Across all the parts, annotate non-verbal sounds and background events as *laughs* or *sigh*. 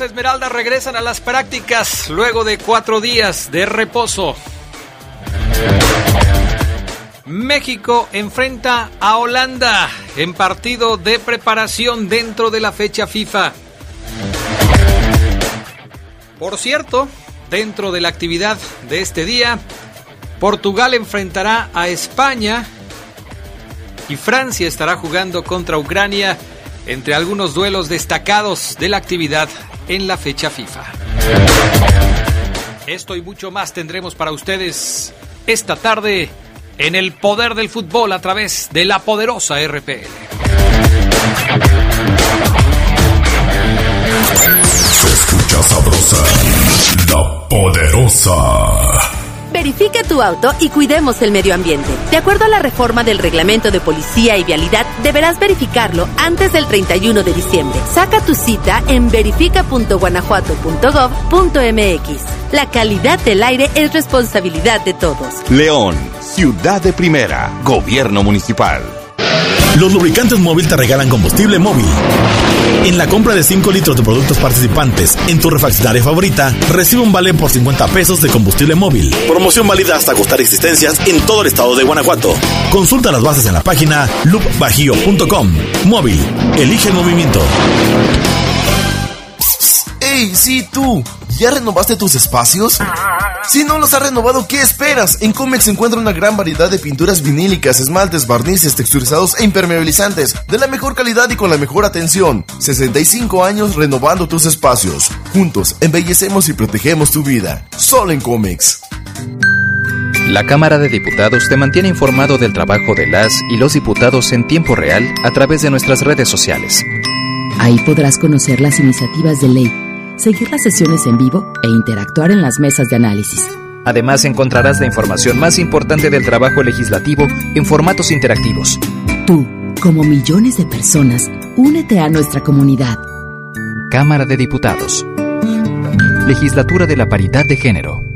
Esmeraldas regresan a las prácticas luego de cuatro días de reposo. México enfrenta a Holanda en partido de preparación dentro de la fecha FIFA. Por cierto, dentro de la actividad de este día, Portugal enfrentará a España y Francia estará jugando contra Ucrania entre algunos duelos destacados de la actividad en la fecha FIFA. Esto y mucho más tendremos para ustedes esta tarde en el poder del fútbol a través de la poderosa RPL. Se escucha sabrosa, la poderosa. Verifica tu auto y cuidemos el medio ambiente. De acuerdo a la reforma del reglamento de policía y vialidad, deberás verificarlo antes del 31 de diciembre. Saca tu cita en verifica.guanajuato.gov.mx. La calidad del aire es responsabilidad de todos. León, ciudad de primera, gobierno municipal. Los lubricantes móvil te regalan combustible móvil. En la compra de 5 litros de productos participantes en tu refaccionaria favorita, recibe un vale por 50 pesos de combustible móvil. Promoción válida hasta costar existencias en todo el estado de Guanajuato. Consulta las bases en la página loopbajío.com. Móvil, elige el movimiento. ¡Ey, sí tú! ¿Ya renovaste tus espacios? Si no los has renovado, ¿qué esperas? En Comex se encuentra una gran variedad de pinturas vinílicas, esmaltes, barnices, texturizados e impermeabilizantes, de la mejor calidad y con la mejor atención. 65 años renovando tus espacios. Juntos, embellecemos y protegemos tu vida. Solo en Comex. La Cámara de Diputados te mantiene informado del trabajo de las y los diputados en tiempo real a través de nuestras redes sociales. Ahí podrás conocer las iniciativas de ley seguir las sesiones en vivo e interactuar en las mesas de análisis. Además encontrarás la información más importante del trabajo legislativo en formatos interactivos. Tú, como millones de personas, únete a nuestra comunidad. Cámara de Diputados. Legislatura de la Paridad de Género.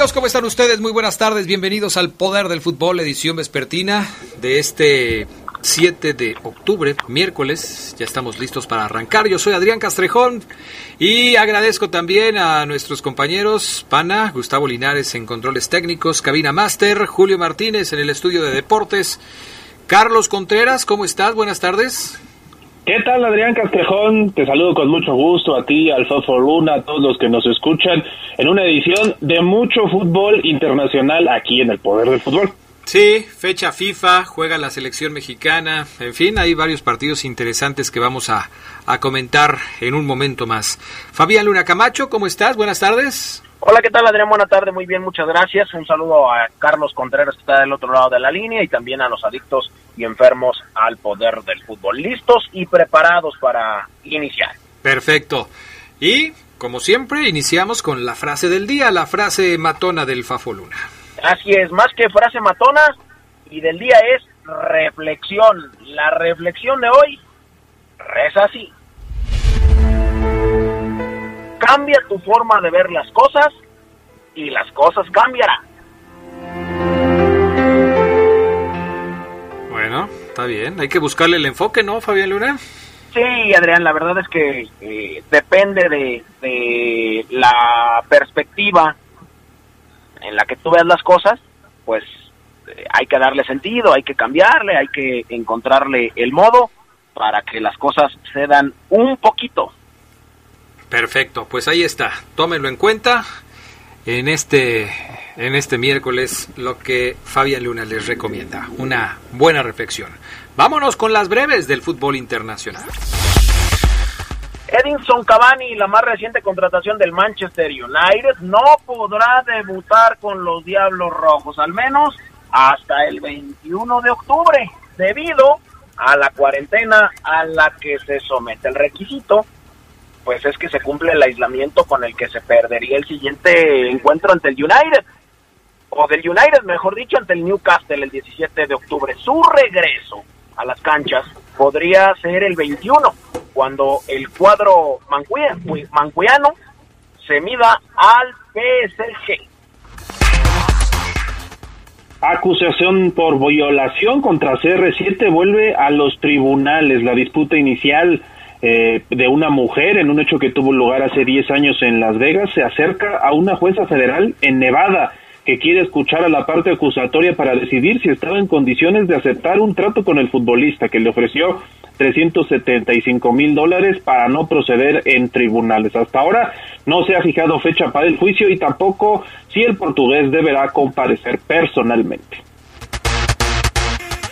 ¿Cómo están ustedes? Muy buenas tardes. Bienvenidos al Poder del Fútbol, edición vespertina de este 7 de octubre, miércoles. Ya estamos listos para arrancar. Yo soy Adrián Castrejón y agradezco también a nuestros compañeros Pana, Gustavo Linares en controles técnicos, Cabina Master, Julio Martínez en el estudio de deportes. Carlos Contreras, ¿cómo estás? Buenas tardes. ¿Qué tal, Adrián Castrejón? Te saludo con mucho gusto a ti, al Luna, a todos los que nos escuchan en una edición de mucho fútbol internacional aquí en el Poder del Fútbol. Sí, fecha FIFA, juega la selección mexicana, en fin, hay varios partidos interesantes que vamos a, a comentar en un momento más. Fabián Luna Camacho, ¿cómo estás? Buenas tardes. Hola, ¿qué tal Adrián? Buenas tardes, muy bien, muchas gracias. Un saludo a Carlos Contreras que está del otro lado de la línea y también a los adictos y enfermos al poder del fútbol. Listos y preparados para iniciar. Perfecto. Y, como siempre, iniciamos con la frase del día, la frase matona del Fafo Luna. Así es, más que frase matona y del día es reflexión. La reflexión de hoy reza así. Cambia tu forma de ver las cosas y las cosas cambiarán. Bueno, está bien. Hay que buscarle el enfoque, ¿no, Fabián Luna? Sí, Adrián, la verdad es que eh, depende de, de la perspectiva en la que tú veas las cosas, pues eh, hay que darle sentido, hay que cambiarle, hay que encontrarle el modo para que las cosas se dan un poquito. Perfecto, pues ahí está. Tómenlo en cuenta en este en este miércoles lo que Fabián Luna les recomienda, una buena reflexión. Vámonos con las breves del fútbol internacional. Edinson Cavani, la más reciente contratación del Manchester United, no podrá debutar con los Diablos Rojos, al menos hasta el 21 de octubre, debido a la cuarentena a la que se somete. El requisito, pues es que se cumple el aislamiento con el que se perdería el siguiente encuentro ante el United, o del United, mejor dicho, ante el Newcastle el 17 de octubre. Su regreso a las canchas podría ser el 21, cuando el cuadro mancuiano se mida al PSG. Acusación por violación contra CR7 vuelve a los tribunales. La disputa inicial eh, de una mujer en un hecho que tuvo lugar hace 10 años en Las Vegas se acerca a una jueza federal en Nevada que quiere escuchar a la parte acusatoria para decidir si estaba en condiciones de aceptar un trato con el futbolista que le ofreció 375 mil dólares para no proceder en tribunales. Hasta ahora no se ha fijado fecha para el juicio y tampoco si el portugués deberá comparecer personalmente.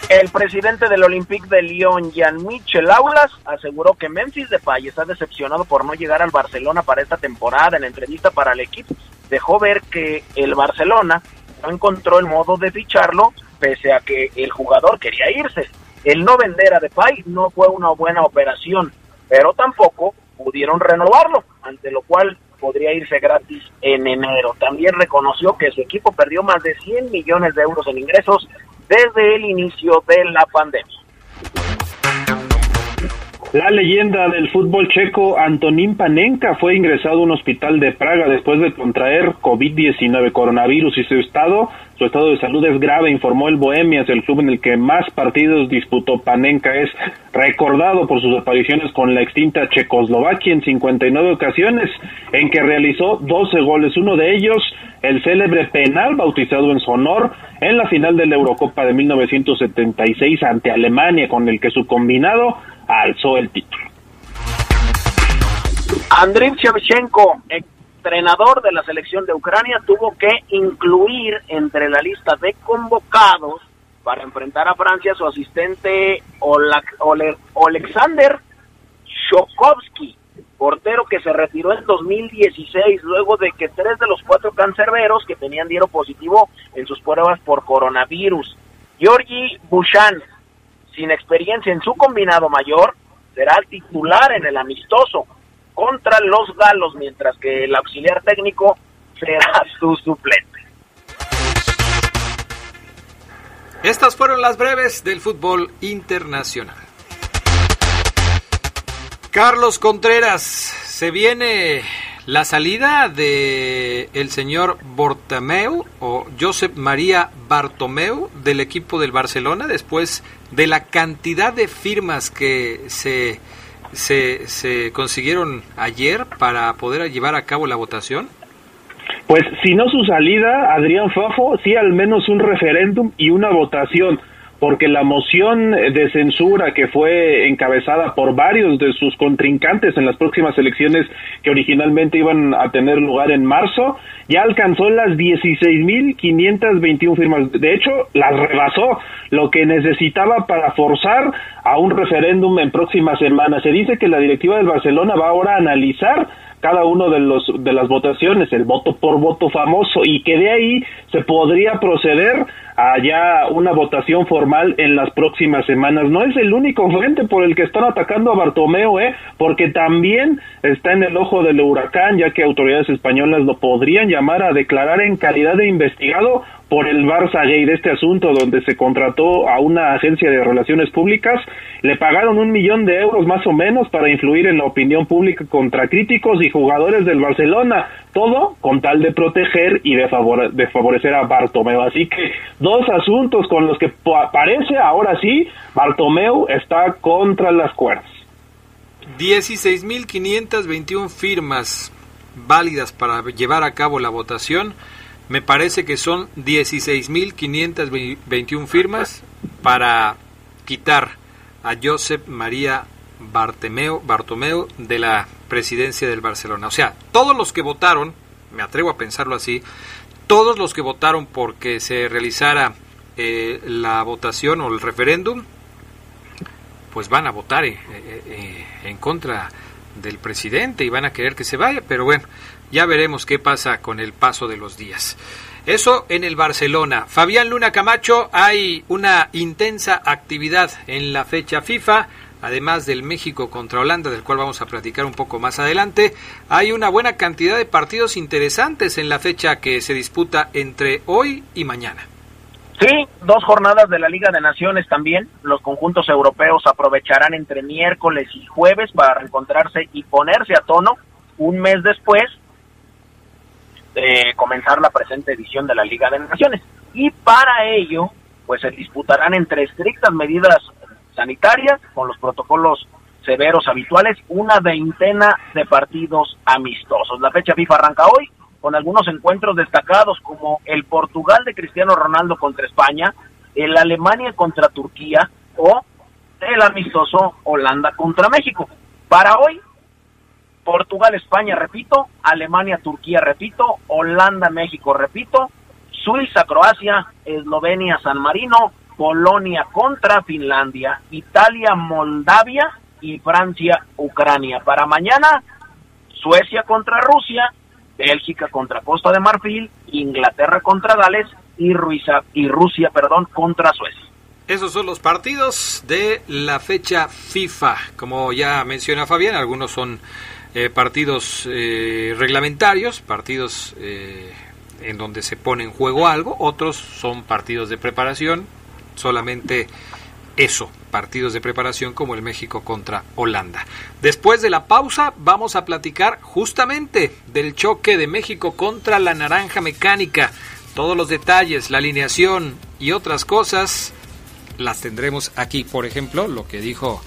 El presidente del Olympique de Lyon, Jean-Michel Aulas, aseguró que Memphis Depay está decepcionado por no llegar al Barcelona para esta temporada. En entrevista para el equipo, dejó ver que el Barcelona no encontró el modo de ficharlo, pese a que el jugador quería irse. El no vender a Depay no fue una buena operación, pero tampoco pudieron renovarlo, ante lo cual podría irse gratis en enero. También reconoció que su equipo perdió más de 100 millones de euros en ingresos desde el inicio de la pandemia. La leyenda del fútbol checo Antonín Panenka fue ingresado a un hospital de Praga después de contraer COVID-19 coronavirus y su estado, su estado de salud es grave, informó el Bohemias, el club en el que más partidos disputó Panenka es recordado por sus apariciones con la extinta Checoslovaquia en 59 ocasiones, en que realizó 12 goles, uno de ellos el célebre penal bautizado en su honor en la final de la Eurocopa de 1976 ante Alemania, con el que su combinado alzó el título. Andriy Shevchenko, entrenador de la selección de Ucrania, tuvo que incluir entre la lista de convocados para enfrentar a Francia su asistente Alexander Shokovsky, portero que se retiró en 2016 luego de que tres de los cuatro cancerberos que tenían dieron positivo en sus pruebas por coronavirus. Georgi Bushan, sin experiencia en su combinado mayor, será titular en el amistoso contra los galos, mientras que el auxiliar técnico será su suplente. Estas fueron las breves del fútbol internacional. Carlos Contreras, se viene la salida de el señor Bortomeu o Josep María Bartomeu del equipo del Barcelona después de la cantidad de firmas que se, se, se consiguieron ayer para poder llevar a cabo la votación? Pues si no su salida, Adrián Fafo, sí al menos un referéndum y una votación porque la moción de censura que fue encabezada por varios de sus contrincantes en las próximas elecciones que originalmente iban a tener lugar en marzo, ya alcanzó las 16.521 firmas. De hecho, las rebasó, lo que necesitaba para forzar a un referéndum en próximas semanas. Se dice que la directiva del Barcelona va ahora a analizar cada uno de los de las votaciones, el voto por voto famoso y que de ahí se podría proceder a ya una votación formal en las próximas semanas. No es el único frente por el que están atacando a Bartomeo, ¿eh? porque también está en el ojo del huracán, ya que autoridades españolas lo podrían llamar a declarar en calidad de investigado por el Barça Gay de este asunto donde se contrató a una agencia de relaciones públicas, le pagaron un millón de euros más o menos para influir en la opinión pública contra críticos y jugadores del Barcelona, todo con tal de proteger y de, favorecer a Bartomeu. Así que dos asuntos con los que parece ahora sí Bartomeu está contra las cuerdas. 16.521 firmas válidas para llevar a cabo la votación me parece que son 16.521 firmas para quitar a Josep María Bartomeu, de la presidencia del Barcelona. O sea, todos los que votaron, me atrevo a pensarlo así, todos los que votaron porque se realizara eh, la votación o el referéndum, pues van a votar eh, eh, en contra del presidente y van a querer que se vaya, pero bueno, ya veremos qué pasa con el paso de los días. Eso en el Barcelona. Fabián Luna Camacho, hay una intensa actividad en la fecha FIFA, además del México contra Holanda, del cual vamos a platicar un poco más adelante. Hay una buena cantidad de partidos interesantes en la fecha que se disputa entre hoy y mañana. Sí, dos jornadas de la Liga de Naciones también. Los conjuntos europeos aprovecharán entre miércoles y jueves para reencontrarse y ponerse a tono un mes después de comenzar la presente edición de la Liga de Naciones. Y para ello, pues se disputarán entre estrictas medidas sanitarias, con los protocolos severos habituales, una veintena de partidos amistosos. La fecha FIFA arranca hoy con algunos encuentros destacados como el Portugal de Cristiano Ronaldo contra España, el Alemania contra Turquía o el amistoso Holanda contra México. Para hoy Portugal, España, repito, Alemania, Turquía, repito, Holanda, México, repito, Suiza, Croacia, Eslovenia, San Marino, Polonia contra Finlandia, Italia, Moldavia y Francia, Ucrania. Para mañana, Suecia contra Rusia, Bélgica contra Costa de Marfil, Inglaterra contra Gales y, Ruiza, y Rusia perdón, contra Suecia. Esos son los partidos de la fecha FIFA. Como ya menciona Fabián, algunos son eh, partidos eh, reglamentarios, partidos eh, en donde se pone en juego algo, otros son partidos de preparación, solamente eso, partidos de preparación como el México contra Holanda. Después de la pausa vamos a platicar justamente del choque de México contra la naranja mecánica. Todos los detalles, la alineación y otras cosas las tendremos aquí. Por ejemplo, lo que dijo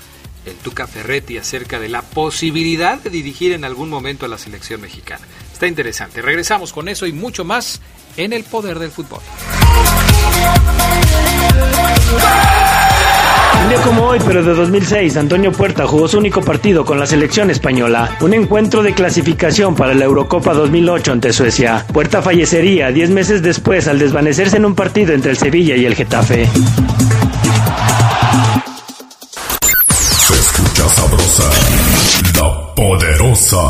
el Tuca Ferretti acerca de la posibilidad de dirigir en algún momento a la selección mexicana. Está interesante. Regresamos con eso y mucho más en el poder del fútbol. Un día como hoy, pero de 2006, Antonio Puerta jugó su único partido con la selección española, un encuentro de clasificación para la Eurocopa 2008 ante Suecia. Puerta fallecería 10 meses después al desvanecerse en un partido entre el Sevilla y el Getafe. sabrosa, la poderosa.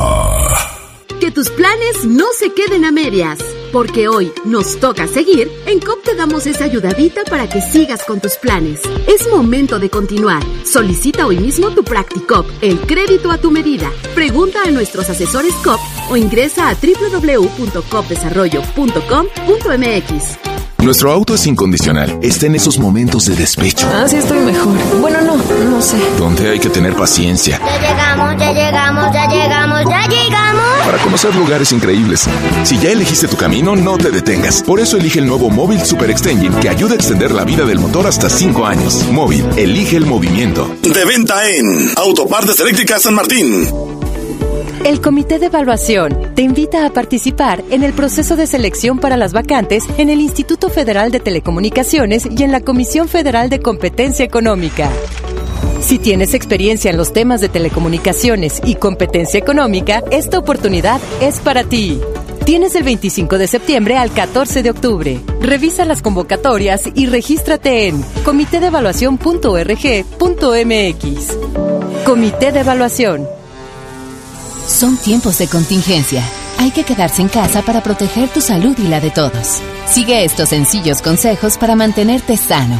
Que tus planes no se queden a medias, porque hoy nos toca seguir. En COP te damos esa ayudadita para que sigas con tus planes. Es momento de continuar. Solicita hoy mismo tu Practicop, el crédito a tu medida. Pregunta a nuestros asesores COP o ingresa a www.copdesarrollo.com.mx. Nuestro auto es incondicional. Está en esos momentos de despecho. Ah, sí estoy mejor. Bueno, no, no sé. Donde hay que tener paciencia. Ya llegamos, ya llegamos, ya llegamos, ya llegamos. Para conocer lugares increíbles. Si ya elegiste tu camino, no te detengas. Por eso elige el nuevo Móvil Super Extension que ayuda a extender la vida del motor hasta 5 años. Móvil, elige el movimiento. De venta en Autopartes Eléctricas San Martín. El Comité de Evaluación te invita a participar en el proceso de selección para las vacantes en el Instituto Federal de Telecomunicaciones y en la Comisión Federal de Competencia Económica. Si tienes experiencia en los temas de telecomunicaciones y competencia económica, esta oportunidad es para ti. Tienes el 25 de septiembre al 14 de octubre. Revisa las convocatorias y regístrate en comitedevaluación.org.mx. Comité de Evaluación. Son tiempos de contingencia. Hay que quedarse en casa para proteger tu salud y la de todos. Sigue estos sencillos consejos para mantenerte sano.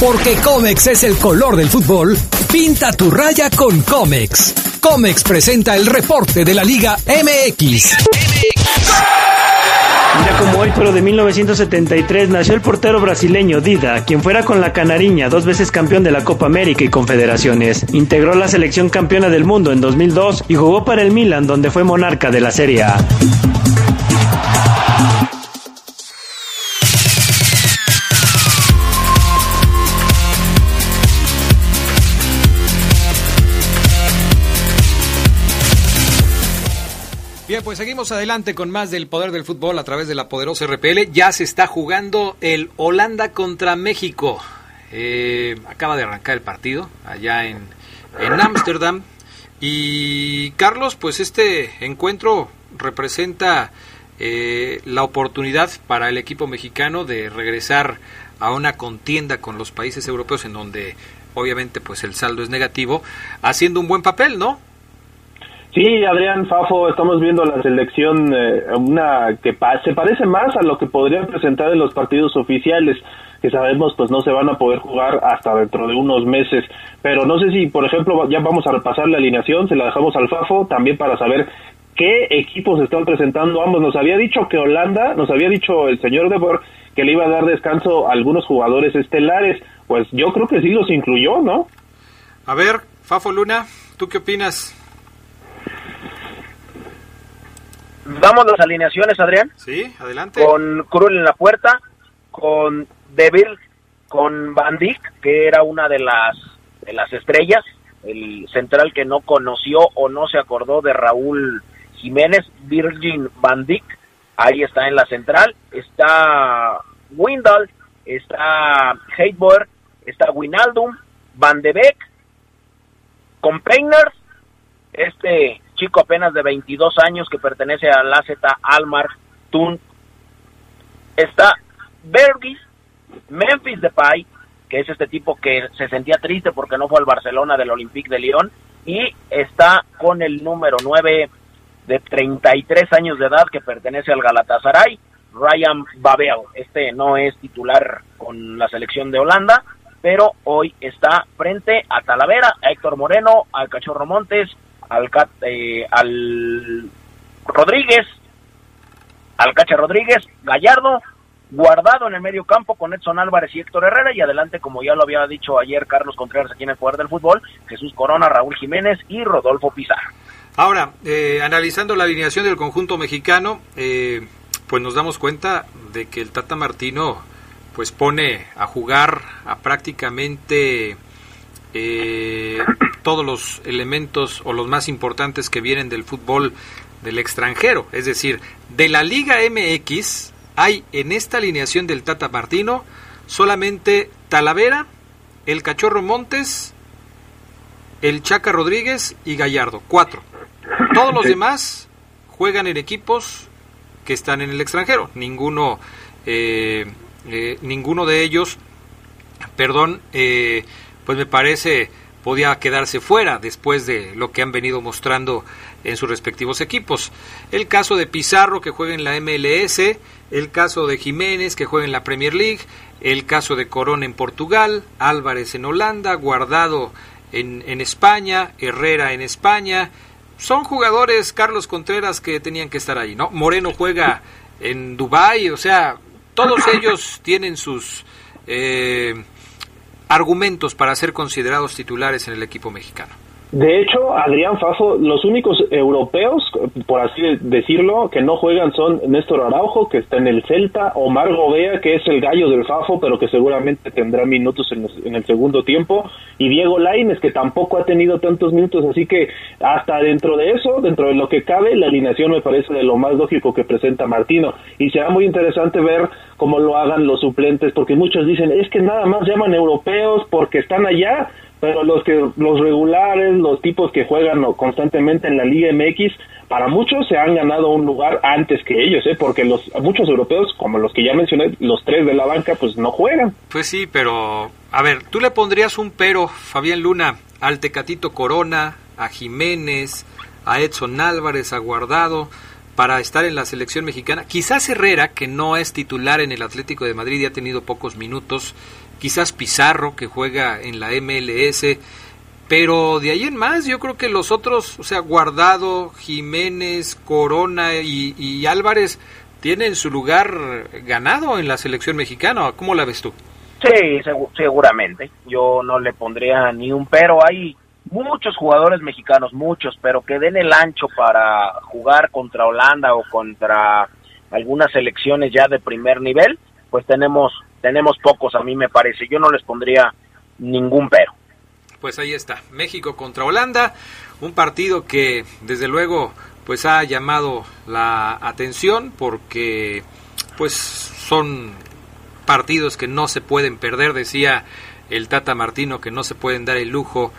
Porque Comex es el color del fútbol, pinta tu raya con Comex. Comex presenta el reporte de la Liga MX. Ya como hoy, pero de 1973, nació el portero brasileño Dida, quien fuera con la Canariña dos veces campeón de la Copa América y Confederaciones. Integró la selección campeona del mundo en 2002 y jugó para el Milan, donde fue monarca de la Serie A. Bien, pues seguimos adelante con más del poder del fútbol a través de la poderosa RPL. Ya se está jugando el Holanda contra México. Eh, acaba de arrancar el partido allá en Ámsterdam. y Carlos, pues este encuentro representa eh, la oportunidad para el equipo mexicano de regresar a una contienda con los países europeos en donde obviamente pues el saldo es negativo, haciendo un buen papel, ¿no? Sí, Adrián Fafo, estamos viendo la selección, eh, una que se parece más a lo que podrían presentar en los partidos oficiales, que sabemos pues no se van a poder jugar hasta dentro de unos meses. Pero no sé si, por ejemplo, ya vamos a repasar la alineación, se la dejamos al Fafo, también para saber qué equipos están presentando ambos. Nos había dicho que Holanda, nos había dicho el señor Debor que le iba a dar descanso a algunos jugadores estelares. Pues yo creo que sí los incluyó, ¿no? A ver, Fafo Luna, ¿tú qué opinas? Damos las alineaciones, Adrián. Sí, adelante. Con Krul en la puerta, con Devil, con Van Dijk, que era una de las, de las estrellas, el central que no conoció o no se acordó de Raúl Jiménez, Virgin Van Dijk, ahí está en la central, está Windal, está Heidboer, está Winaldum, Van de Beek, con Peiners, este chico apenas de 22 años que pertenece a la Z Almar Tun. Está Bergis, Memphis Depay, que es este tipo que se sentía triste porque no fue al Barcelona del Olympique de Lyon, y está con el número 9 de 33 años de edad que pertenece al Galatasaray, Ryan Babel. Este no es titular con la selección de Holanda, pero hoy está frente a Talavera, a Héctor Moreno, al Cachorro Montes, al, eh, al Rodríguez, al Cacha Rodríguez, Gallardo, guardado en el medio campo con Edson Álvarez y Héctor Herrera y adelante, como ya lo había dicho ayer Carlos Contreras aquí en el Poder del Fútbol, Jesús Corona, Raúl Jiménez y Rodolfo Pizarro. Ahora, eh, analizando la alineación del conjunto mexicano, eh, pues nos damos cuenta de que el Tata Martino pues pone a jugar a prácticamente eh, todos los elementos o los más importantes que vienen del fútbol del extranjero. Es decir, de la Liga MX hay en esta alineación del Tata Martino solamente Talavera, el Cachorro Montes, el Chaca Rodríguez y Gallardo. Cuatro. Todos los demás juegan en equipos que están en el extranjero. Ninguno, eh, eh, ninguno de ellos, perdón, eh, pues me parece podía quedarse fuera después de lo que han venido mostrando en sus respectivos equipos. El caso de Pizarro que juega en la MLS, el caso de Jiménez que juega en la Premier League, el caso de Corona en Portugal, Álvarez en Holanda, Guardado en, en España, Herrera en España. Son jugadores, Carlos Contreras, que tenían que estar ahí, ¿no? Moreno juega en Dubái, o sea, todos ellos tienen sus eh, argumentos para ser considerados titulares en el equipo mexicano. De hecho, Adrián Fafo, los únicos europeos, por así decirlo, que no juegan son Néstor Araujo, que está en el Celta, Omar Gobea, que es el gallo del Fafo, pero que seguramente tendrá minutos en, el segundo tiempo, y Diego Laines, que tampoco ha tenido tantos minutos, así que hasta dentro de eso, dentro de lo que cabe, la alineación me parece de lo más lógico que presenta Martino, y será muy interesante ver cómo lo hagan los suplentes, porque muchos dicen, es que nada más llaman europeos porque están allá, pero los que los regulares, los tipos que juegan constantemente en la Liga MX, para muchos se han ganado un lugar antes que ellos, ¿eh? porque los muchos europeos, como los que ya mencioné, los tres de la banca, pues no juegan. Pues sí, pero a ver, tú le pondrías un pero, Fabián Luna, al Tecatito Corona, a Jiménez, a Edson Álvarez, a Guardado para estar en la selección mexicana. Quizás Herrera, que no es titular en el Atlético de Madrid y ha tenido pocos minutos, quizás Pizarro que juega en la MLS, pero de ahí en más yo creo que los otros, o sea, Guardado, Jiménez, Corona y, Álvarez tienen su lugar ganado en la selección mexicana. ¿Cómo la ves tú? Sí, seguramente. Yo no le pondría ni un pero. Hay muchos jugadores mexicanos, muchos, pero que den el ancho para jugar contra Holanda o contra algunas selecciones ya de primer nivel, pues tenemos tenemos pocos a mí me parece. Yo no les pondría ningún pero. Pues ahí está, México contra Holanda, un partido que desde luego pues ha llamado la atención porque pues son partidos que no se pueden perder, decía el Tata Martino que no se pueden dar el lujo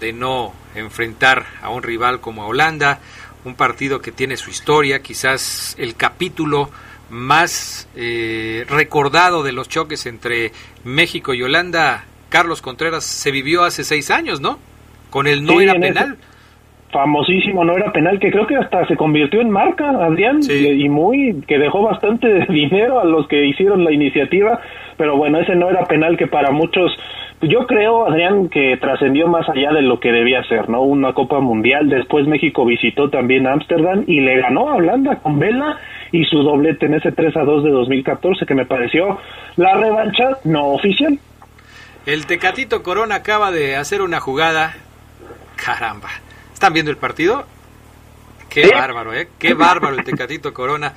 de no enfrentar a un rival como Holanda, un partido que tiene su historia, quizás el capítulo más eh, recordado de los choques entre México y Holanda, Carlos Contreras, se vivió hace seis años, ¿no? Con el no era penal. Famosísimo no era penal, que creo que hasta se convirtió en marca, Adrián, y muy, que dejó bastante *laughs* dinero a los que hicieron la iniciativa, pero bueno, ese no era penal que para muchos yo creo, Adrián, que trascendió más allá de lo que debía ser, ¿no? Una Copa Mundial, después México visitó también Ámsterdam y le ganó a Holanda con Vela y su doblete en ese 3 a 2 de 2014 que me pareció la revancha no oficial. El Tecatito Corona acaba de hacer una jugada. Caramba. ¿Están viendo el partido? Qué bárbaro, ¿eh? Qué bárbaro el Tecatito Corona.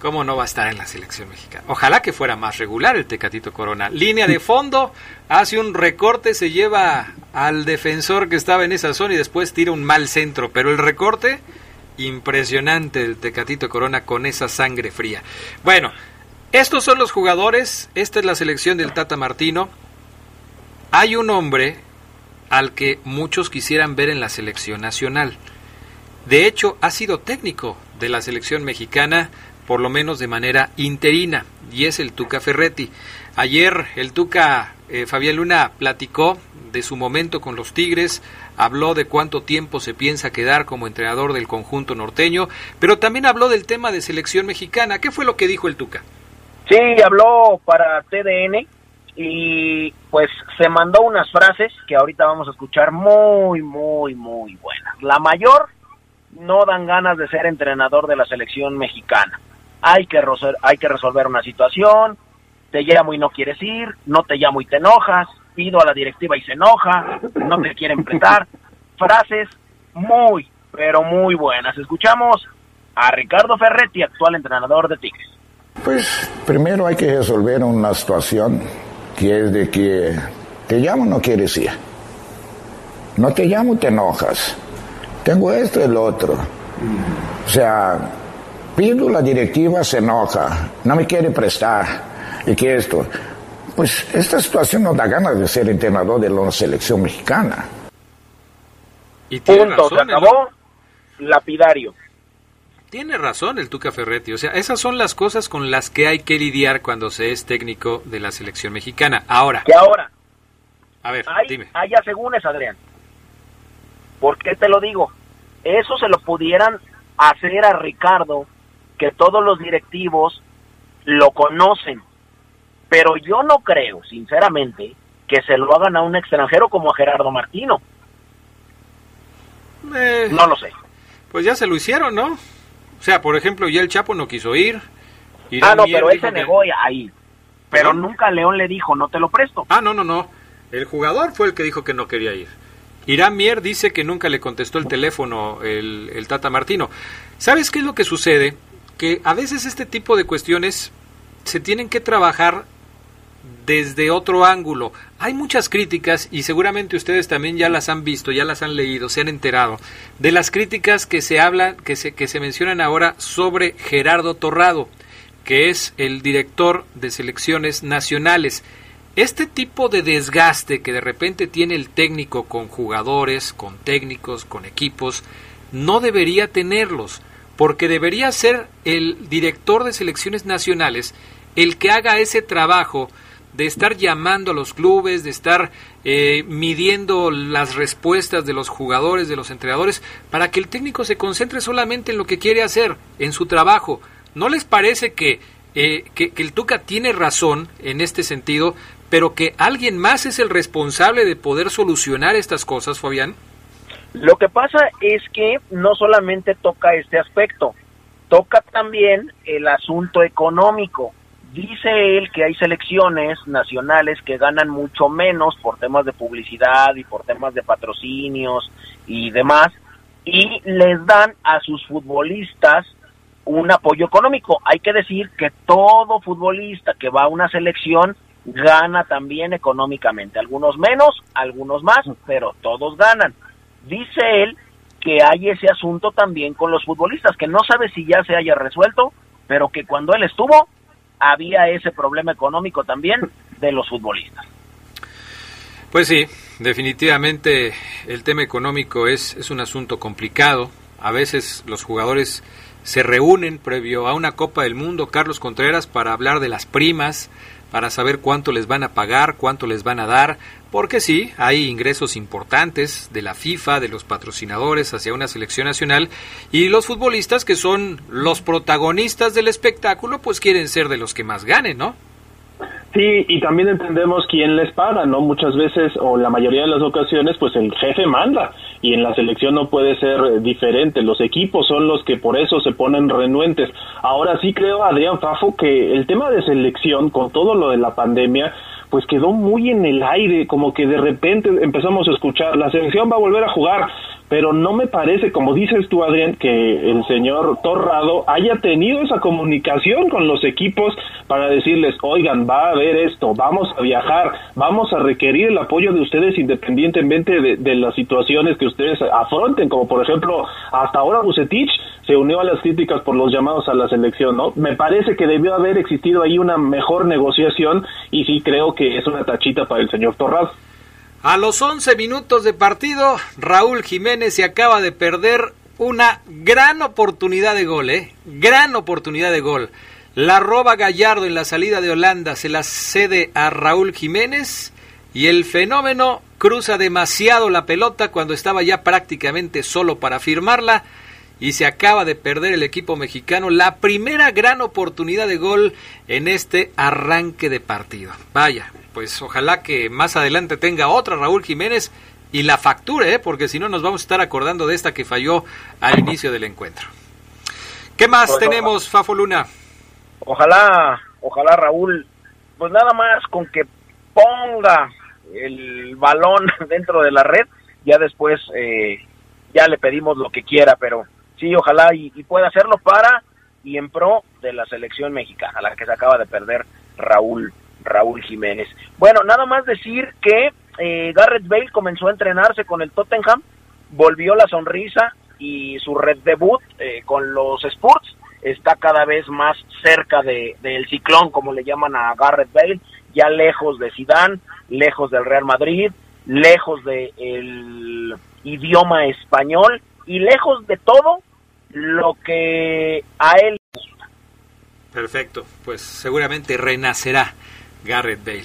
¿Cómo no va a estar en la selección mexicana? Ojalá que fuera más regular el Tecatito Corona. Línea de fondo, hace un recorte, se lleva al defensor que estaba en esa zona y después tira un mal centro. Pero el recorte, impresionante el Tecatito Corona con esa sangre fría. Bueno, estos son los jugadores, esta es la selección del Tata Martino. Hay un hombre al que muchos quisieran ver en la selección nacional. De hecho, ha sido técnico de la selección mexicana por lo menos de manera interina, y es el Tuca Ferretti. Ayer el Tuca eh, Fabián Luna platicó de su momento con los Tigres, habló de cuánto tiempo se piensa quedar como entrenador del conjunto norteño, pero también habló del tema de selección mexicana. ¿Qué fue lo que dijo el Tuca? Sí, habló para TDN y pues se mandó unas frases que ahorita vamos a escuchar muy, muy, muy buenas. La mayor, no dan ganas de ser entrenador de la selección mexicana hay que, hay que resolver una situación, te llamo y no quieres ir, no te llamo y te enojas, pido a la directiva y se enoja, no te quieren prestar. *laughs* Frases muy, pero muy buenas. Escuchamos a Ricardo Ferretti, actual entrenador de Tigres. Pues primero hay que resolver una situación que es de que te llamo no quieres ir. No te llamo te enojas. Tengo esto y el otro. O sea, pido, la directiva se enoja, no me quiere prestar, y que esto. Pues esta situación no da ganas de ser entrenador de la selección mexicana. Y Punto, se acabó, lapidario. Tiene razón el Tuca Ferretti, o sea, esas son las cosas con las que hay que lidiar cuando se es técnico de la selección mexicana. Ahora. ¿Qué ahora? A ver, hay, dime. Hay asegúnes, Adrián. ¿Por qué te lo digo? Eso se lo pudieran hacer a Ricardo que todos los directivos lo conocen. Pero yo no creo, sinceramente, que se lo hagan a un extranjero como a Gerardo Martino. Eh, no lo sé. Pues ya se lo hicieron, ¿no? O sea, por ejemplo, ya el Chapo no quiso ir, ah, no, pero él se negó ahí. Pero nunca León le dijo, no te lo presto. Ah, no, no, no. El jugador fue el que dijo que no quería ir. Irán Mier dice que nunca le contestó el teléfono el, el Tata Martino. ¿Sabes qué es lo que sucede? Que a veces este tipo de cuestiones se tienen que trabajar desde otro ángulo. Hay muchas críticas y seguramente ustedes también ya las han visto, ya las han leído, se han enterado de las críticas que se hablan, que se, que se mencionan ahora sobre Gerardo Torrado, que es el director de selecciones nacionales. Este tipo de desgaste que de repente tiene el técnico con jugadores, con técnicos, con equipos, no debería tenerlos, porque debería ser el director de selecciones nacionales el que haga ese trabajo de estar llamando a los clubes, de estar eh, midiendo las respuestas de los jugadores, de los entrenadores, para que el técnico se concentre solamente en lo que quiere hacer, en su trabajo. ¿No les parece que, eh, que, que el Tuca tiene razón en este sentido, pero que alguien más es el responsable de poder solucionar estas cosas, Fabián? Lo que pasa es que no solamente toca este aspecto, toca también el asunto económico Dice él que hay selecciones nacionales que ganan mucho menos por temas de publicidad y por temas de patrocinios y demás, y les dan a sus futbolistas un apoyo económico. Hay que decir que todo futbolista que va a una selección gana también económicamente, algunos menos, algunos más, pero todos ganan. Dice él que hay ese asunto también con los futbolistas, que no sabe si ya se haya resuelto, pero que cuando él estuvo, había ese problema económico también de los futbolistas. Pues sí, definitivamente el tema económico es, es un asunto complicado. A veces los jugadores se reúnen previo a una Copa del Mundo, Carlos Contreras, para hablar de las primas, para saber cuánto les van a pagar, cuánto les van a dar, porque sí, hay ingresos importantes de la FIFA, de los patrocinadores hacia una selección nacional y los futbolistas que son los protagonistas del espectáculo, pues quieren ser de los que más ganen, ¿no? Sí, y también entendemos quién les paga, ¿no? Muchas veces, o la mayoría de las ocasiones, pues el jefe manda, y en la selección no puede ser diferente. Los equipos son los que por eso se ponen renuentes. Ahora sí creo, Adrián Fafo, que el tema de selección, con todo lo de la pandemia, pues quedó muy en el aire, como que de repente empezamos a escuchar, la selección va a volver a jugar, pero no me parece, como dices tú, Adrián, que el señor Torrado haya tenido esa comunicación con los equipos para decirles, oigan, va a haber esto, vamos a viajar, vamos a requerir el apoyo de ustedes independientemente de, las situaciones que ustedes afronten, como por ejemplo, hasta ahora Bucetich se unió a las críticas por los llamados a la selección, ¿no? Me parece que debió haber existido ahí una mejor negociación y sí creo que es una tachita para el señor Torrado. A los 11 minutos de partido, Raúl Jiménez se acaba de perder una gran oportunidad de gol, ¿eh? Gran oportunidad de gol. La roba Gallardo en la salida de Holanda, se la cede a Raúl Jiménez y el fenómeno cruza demasiado la pelota cuando estaba ya prácticamente solo para firmarla y se acaba de perder el equipo mexicano la primera gran oportunidad de gol en este arranque de partido. Vaya, pues ojalá que más adelante tenga otra Raúl Jiménez y la facture, ¿eh? porque si no nos vamos a estar acordando de esta que falló al inicio del encuentro. ¿Qué más pues, tenemos, Fafo Luna? Ojalá, ojalá Raúl, pues nada más con que ponga el balón *laughs* dentro de la red, ya después eh, ya le pedimos lo que quiera, pero sí, ojalá y, y pueda hacerlo para y en pro de la selección mexicana, a la que se acaba de perder Raúl Raúl Jiménez. Bueno, nada más decir que eh, Garrett Bale comenzó a entrenarse con el Tottenham, volvió la sonrisa y su red debut eh, con los Spurs está cada vez más cerca de, del ciclón, como le llaman a Garrett Bale, ya lejos de Zidane, lejos del Real Madrid, lejos del idioma español y lejos de todo lo que a él gusta. Perfecto, pues seguramente renacerá Garrett Bale.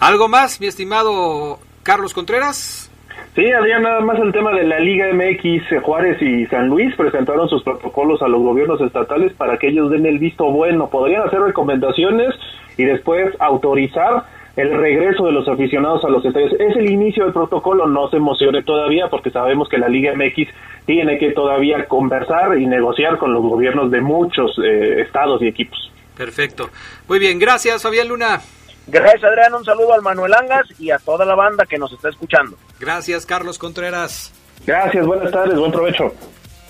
¿Algo más, mi estimado Carlos Contreras? Sí, Adrián, nada más el tema de la Liga MX, Juárez y San Luis presentaron sus protocolos a los gobiernos estatales para que ellos den el visto bueno. Podrían hacer recomendaciones y después autorizar el regreso de los aficionados a los estadios. Es el inicio del protocolo, no se emocione todavía porque sabemos que la Liga MX tiene que todavía conversar y negociar con los gobiernos de muchos eh, estados y equipos. Perfecto. Muy bien, gracias Fabián Luna. Gracias Adrián, un saludo al Manuel Angas y a toda la banda que nos está escuchando. Gracias Carlos Contreras. Gracias, buenas tardes, buen provecho.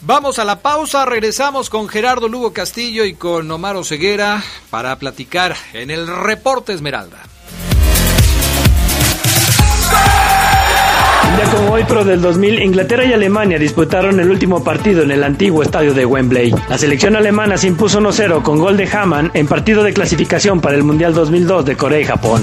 Vamos a la pausa, regresamos con Gerardo Lugo Castillo y con Omar Oseguera para platicar en el Reporte Esmeralda. Ya como hoy, pero del 2000, Inglaterra y Alemania disputaron el último partido en el antiguo estadio de Wembley. La selección alemana se impuso 1-0 con gol de Hamann en partido de clasificación para el Mundial 2002 de Corea y Japón.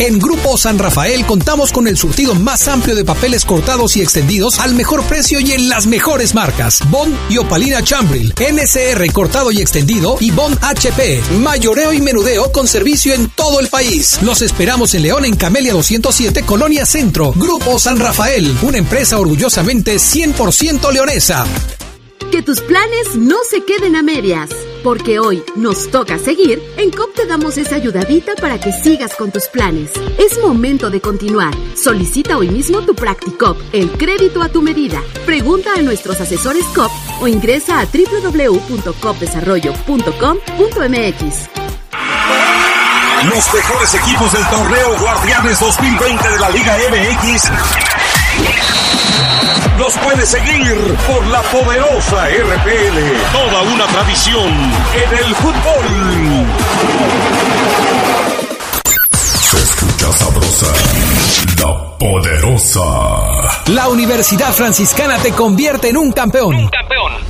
En Grupo San Rafael contamos con el surtido más amplio de papeles cortados y extendidos al mejor precio y en las mejores marcas. Bond y Opalina Chambril, NSR cortado y extendido y Bond HP, mayoreo y menudeo con servicio en todo el país. Los esperamos en León en Camelia 207, Colonia Centro. Grupo San Rafael, una empresa orgullosamente 100% leonesa. Que tus planes no se queden a medias, porque hoy nos toca seguir. En COP te damos esa ayudadita para que sigas con tus planes. Es momento de continuar. Solicita hoy mismo tu Practicop, el crédito a tu medida. Pregunta a nuestros asesores COP o ingresa a www.copdesarrollo.com.mx. Los mejores equipos del torneo Guardianes 2020 de la Liga MX los puedes seguir por la poderosa RPL. Toda una tradición en el fútbol. Se escucha sabrosa, la poderosa. La Universidad Franciscana te convierte en un campeón. Un campeón.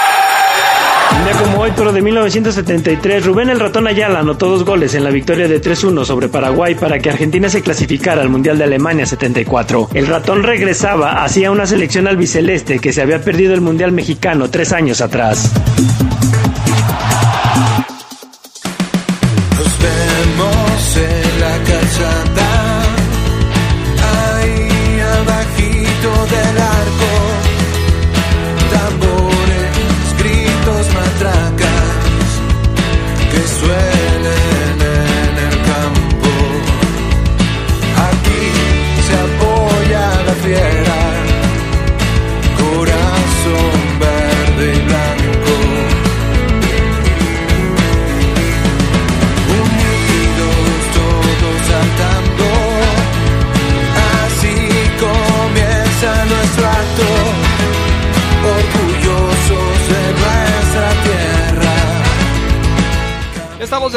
Un día como hoy, pero de 1973, Rubén el Ratón Ayala anotó dos goles en la victoria de 3-1 sobre Paraguay para que Argentina se clasificara al Mundial de Alemania 74. El Ratón regresaba hacia una selección albiceleste que se había perdido el Mundial mexicano tres años atrás.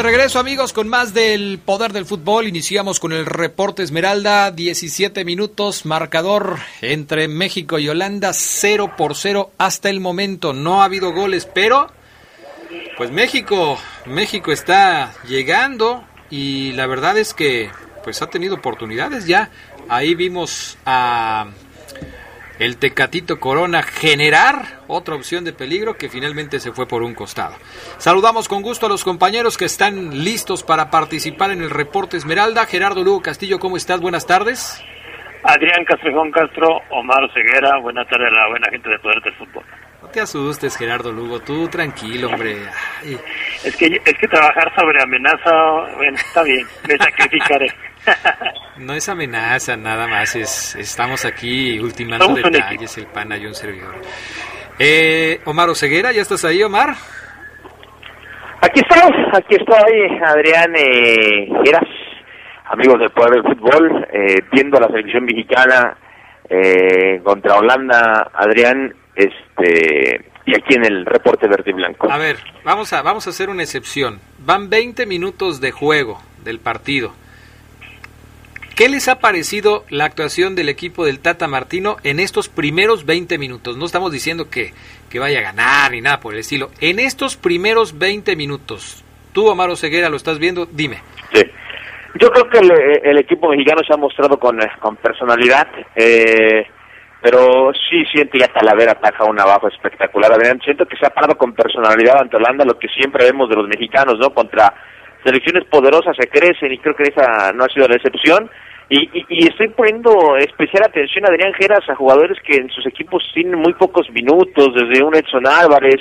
Regreso amigos con más del poder del fútbol. Iniciamos con el reporte Esmeralda, 17 minutos, marcador entre México y Holanda, 0 por 0 hasta el momento. No ha habido goles, pero pues México, México está llegando y la verdad es que pues ha tenido oportunidades ya. Ahí vimos a el Tecatito Corona generar otra opción de peligro que finalmente se fue por un costado. Saludamos con gusto a los compañeros que están listos para participar en el reporte Esmeralda. Gerardo Lugo Castillo, ¿cómo estás? Buenas tardes. Adrián Castrejón Castro, Omar Ceguera, buena tarde a la buena gente de Poder del Fútbol. No te asustes, Gerardo Lugo, tú tranquilo, hombre. Ay, Es que, es que trabajar sobre amenaza, bueno, está bien, me sacrificaré. *laughs* no es amenaza, nada más, es estamos aquí ultimando detalles, el pana y un servidor. Eh, Omar Oseguera, ¿ya estás ahí, Omar? Aquí estamos, aquí estoy, Adrián eh, Geras, amigos del Poder del Fútbol, eh, viendo a la selección mexicana eh, contra Holanda, Adrián, este, y aquí en el reporte verde y blanco. A ver, vamos a, vamos a hacer una excepción. Van 20 minutos de juego del partido. ¿Qué les ha parecido la actuación del equipo del Tata Martino en estos primeros 20 minutos? No estamos diciendo que, que vaya a ganar ni nada por el estilo. En estos primeros 20 minutos, Tú, Amaro Ceguera, lo estás viendo, dime. Sí. Yo creo que el, el equipo mexicano se ha mostrado con, con personalidad, eh, pero sí siento ya Talavera ataja un abajo espectacular. Siento que se ha parado con personalidad ante Holanda, lo que siempre vemos de los mexicanos, ¿no? Contra selecciones poderosas se crecen y creo que esa no ha sido la excepción. Y, y, y, estoy poniendo especial atención a Adrián Geras, a jugadores que en sus equipos tienen muy pocos minutos, desde un Edson Álvarez,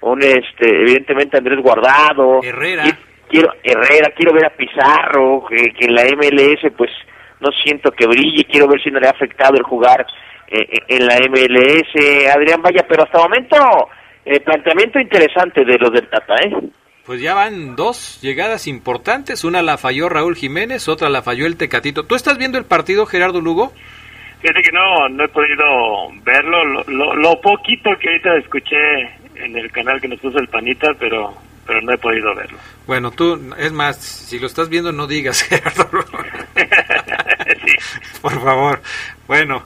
un este, evidentemente Andrés Guardado, Herrera, quiero Herrera, quiero ver a Pizarro, que, que en la MLS pues no siento que brille, quiero ver si no le ha afectado el jugar eh, en la MLS, Adrián Vaya, pero hasta el momento eh, planteamiento interesante de los del Tata, ¿eh? Pues ya van dos llegadas importantes. Una la falló Raúl Jiménez, otra la falló el Tecatito. ¿Tú estás viendo el partido, Gerardo Lugo? Fíjate que no, no he podido verlo. Lo, lo, lo, poquito que ahorita escuché en el canal que nos puso el Panita, pero pero no he podido verlo. Bueno, tú, es más, si lo estás viendo, no digas, *laughs* Gerardo. *laughs* sí. Por favor. Bueno,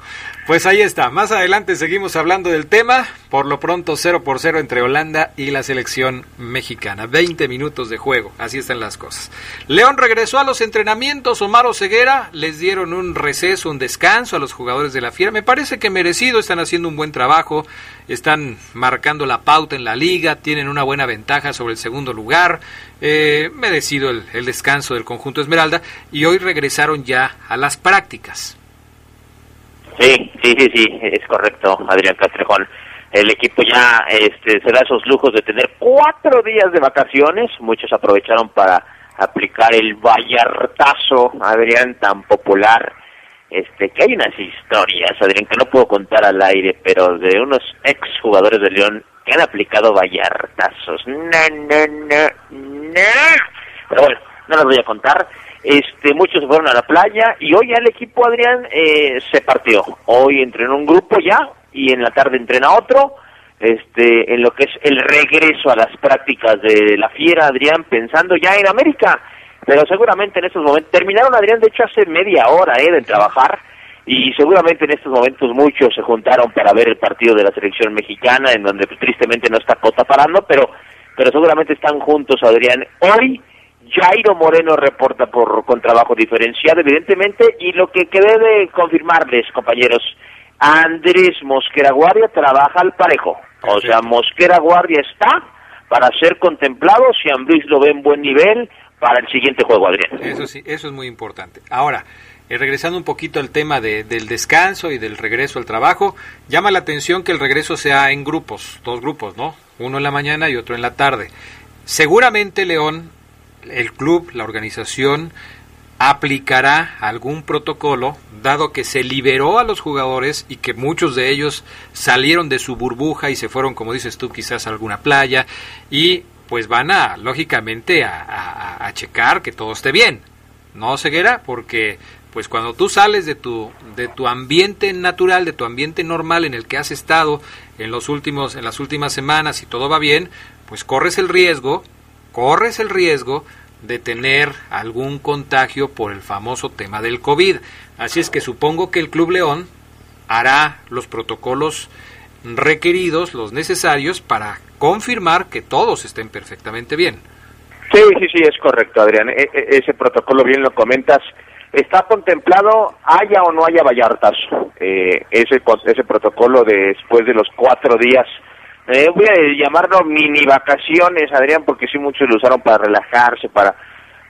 pues ahí está. Más adelante seguimos hablando del tema. Por lo pronto 0 por 0 entre Holanda y la selección mexicana. 20 minutos de juego. Así están las cosas. León regresó a los entrenamientos. Omar Ceguera les dieron un receso, un descanso a los jugadores de la Fiera. Me parece que merecido. Están haciendo un buen trabajo. Están marcando la pauta en la liga. Tienen una buena ventaja sobre el segundo lugar. Eh, merecido el, el descanso del conjunto Esmeralda. Y hoy regresaron ya a las prácticas. Sí, sí, sí, sí, es correcto, Adrián Castrejón. El equipo ya este, se da esos lujos de tener cuatro días de vacaciones. Muchos aprovecharon para aplicar el vallartazo, Adrián, tan popular. Este, que hay unas historias, Adrián, que no puedo contar al aire, pero de unos ex jugadores de León que han aplicado vallartazos. No, no, no, no. Pero bueno, no las voy a contar este muchos se fueron a la playa y hoy ya el equipo Adrián eh, se partió. Hoy entrenó un grupo ya y en la tarde entrena otro. Este en lo que es el regreso a las prácticas de la fiera Adrián pensando ya en América pero seguramente en estos momentos terminaron Adrián de hecho hace media hora eh de trabajar y seguramente en estos momentos muchos se juntaron para ver el partido de la selección mexicana en donde pues, tristemente no está Cota parando pero pero seguramente están juntos Adrián. Hoy Jairo Moreno reporta por con trabajo diferenciado, evidentemente, y lo que debe confirmarles, compañeros, Andrés Mosquera Guardia trabaja al parejo. O sea, Mosquera Guardia está para ser contemplado si Ambriz lo ve en buen nivel para el siguiente juego, Adrián. Eso sí, eso es muy importante. Ahora, eh, regresando un poquito al tema de, del descanso y del regreso al trabajo, llama la atención que el regreso sea en grupos, dos grupos, ¿no? Uno en la mañana y otro en la tarde. Seguramente León el club, la organización, aplicará algún protocolo, dado que se liberó a los jugadores y que muchos de ellos salieron de su burbuja y se fueron, como dices tú, quizás a alguna playa, y pues van a, lógicamente, a, checar que todo esté bien. ¿No, Ceguera? Porque pues cuando tú sales de tu de tu ambiente natural, de tu ambiente normal en el que has estado en los últimos en las últimas semanas y todo va bien, pues corres el riesgo corres el riesgo de tener algún contagio por el famoso tema del COVID. Así es que supongo que el Club León hará los protocolos requeridos, los necesarios, para confirmar que todos estén perfectamente bien. Sí, sí, sí, es correcto, Adrián. E -e ese protocolo, bien lo comentas, está contemplado, haya o no haya Vallartazo. Eh, ese, ese protocolo después de los cuatro días eh, voy a llamarlo mini vacaciones, Adrián, porque sí muchos lo usaron para relajarse, para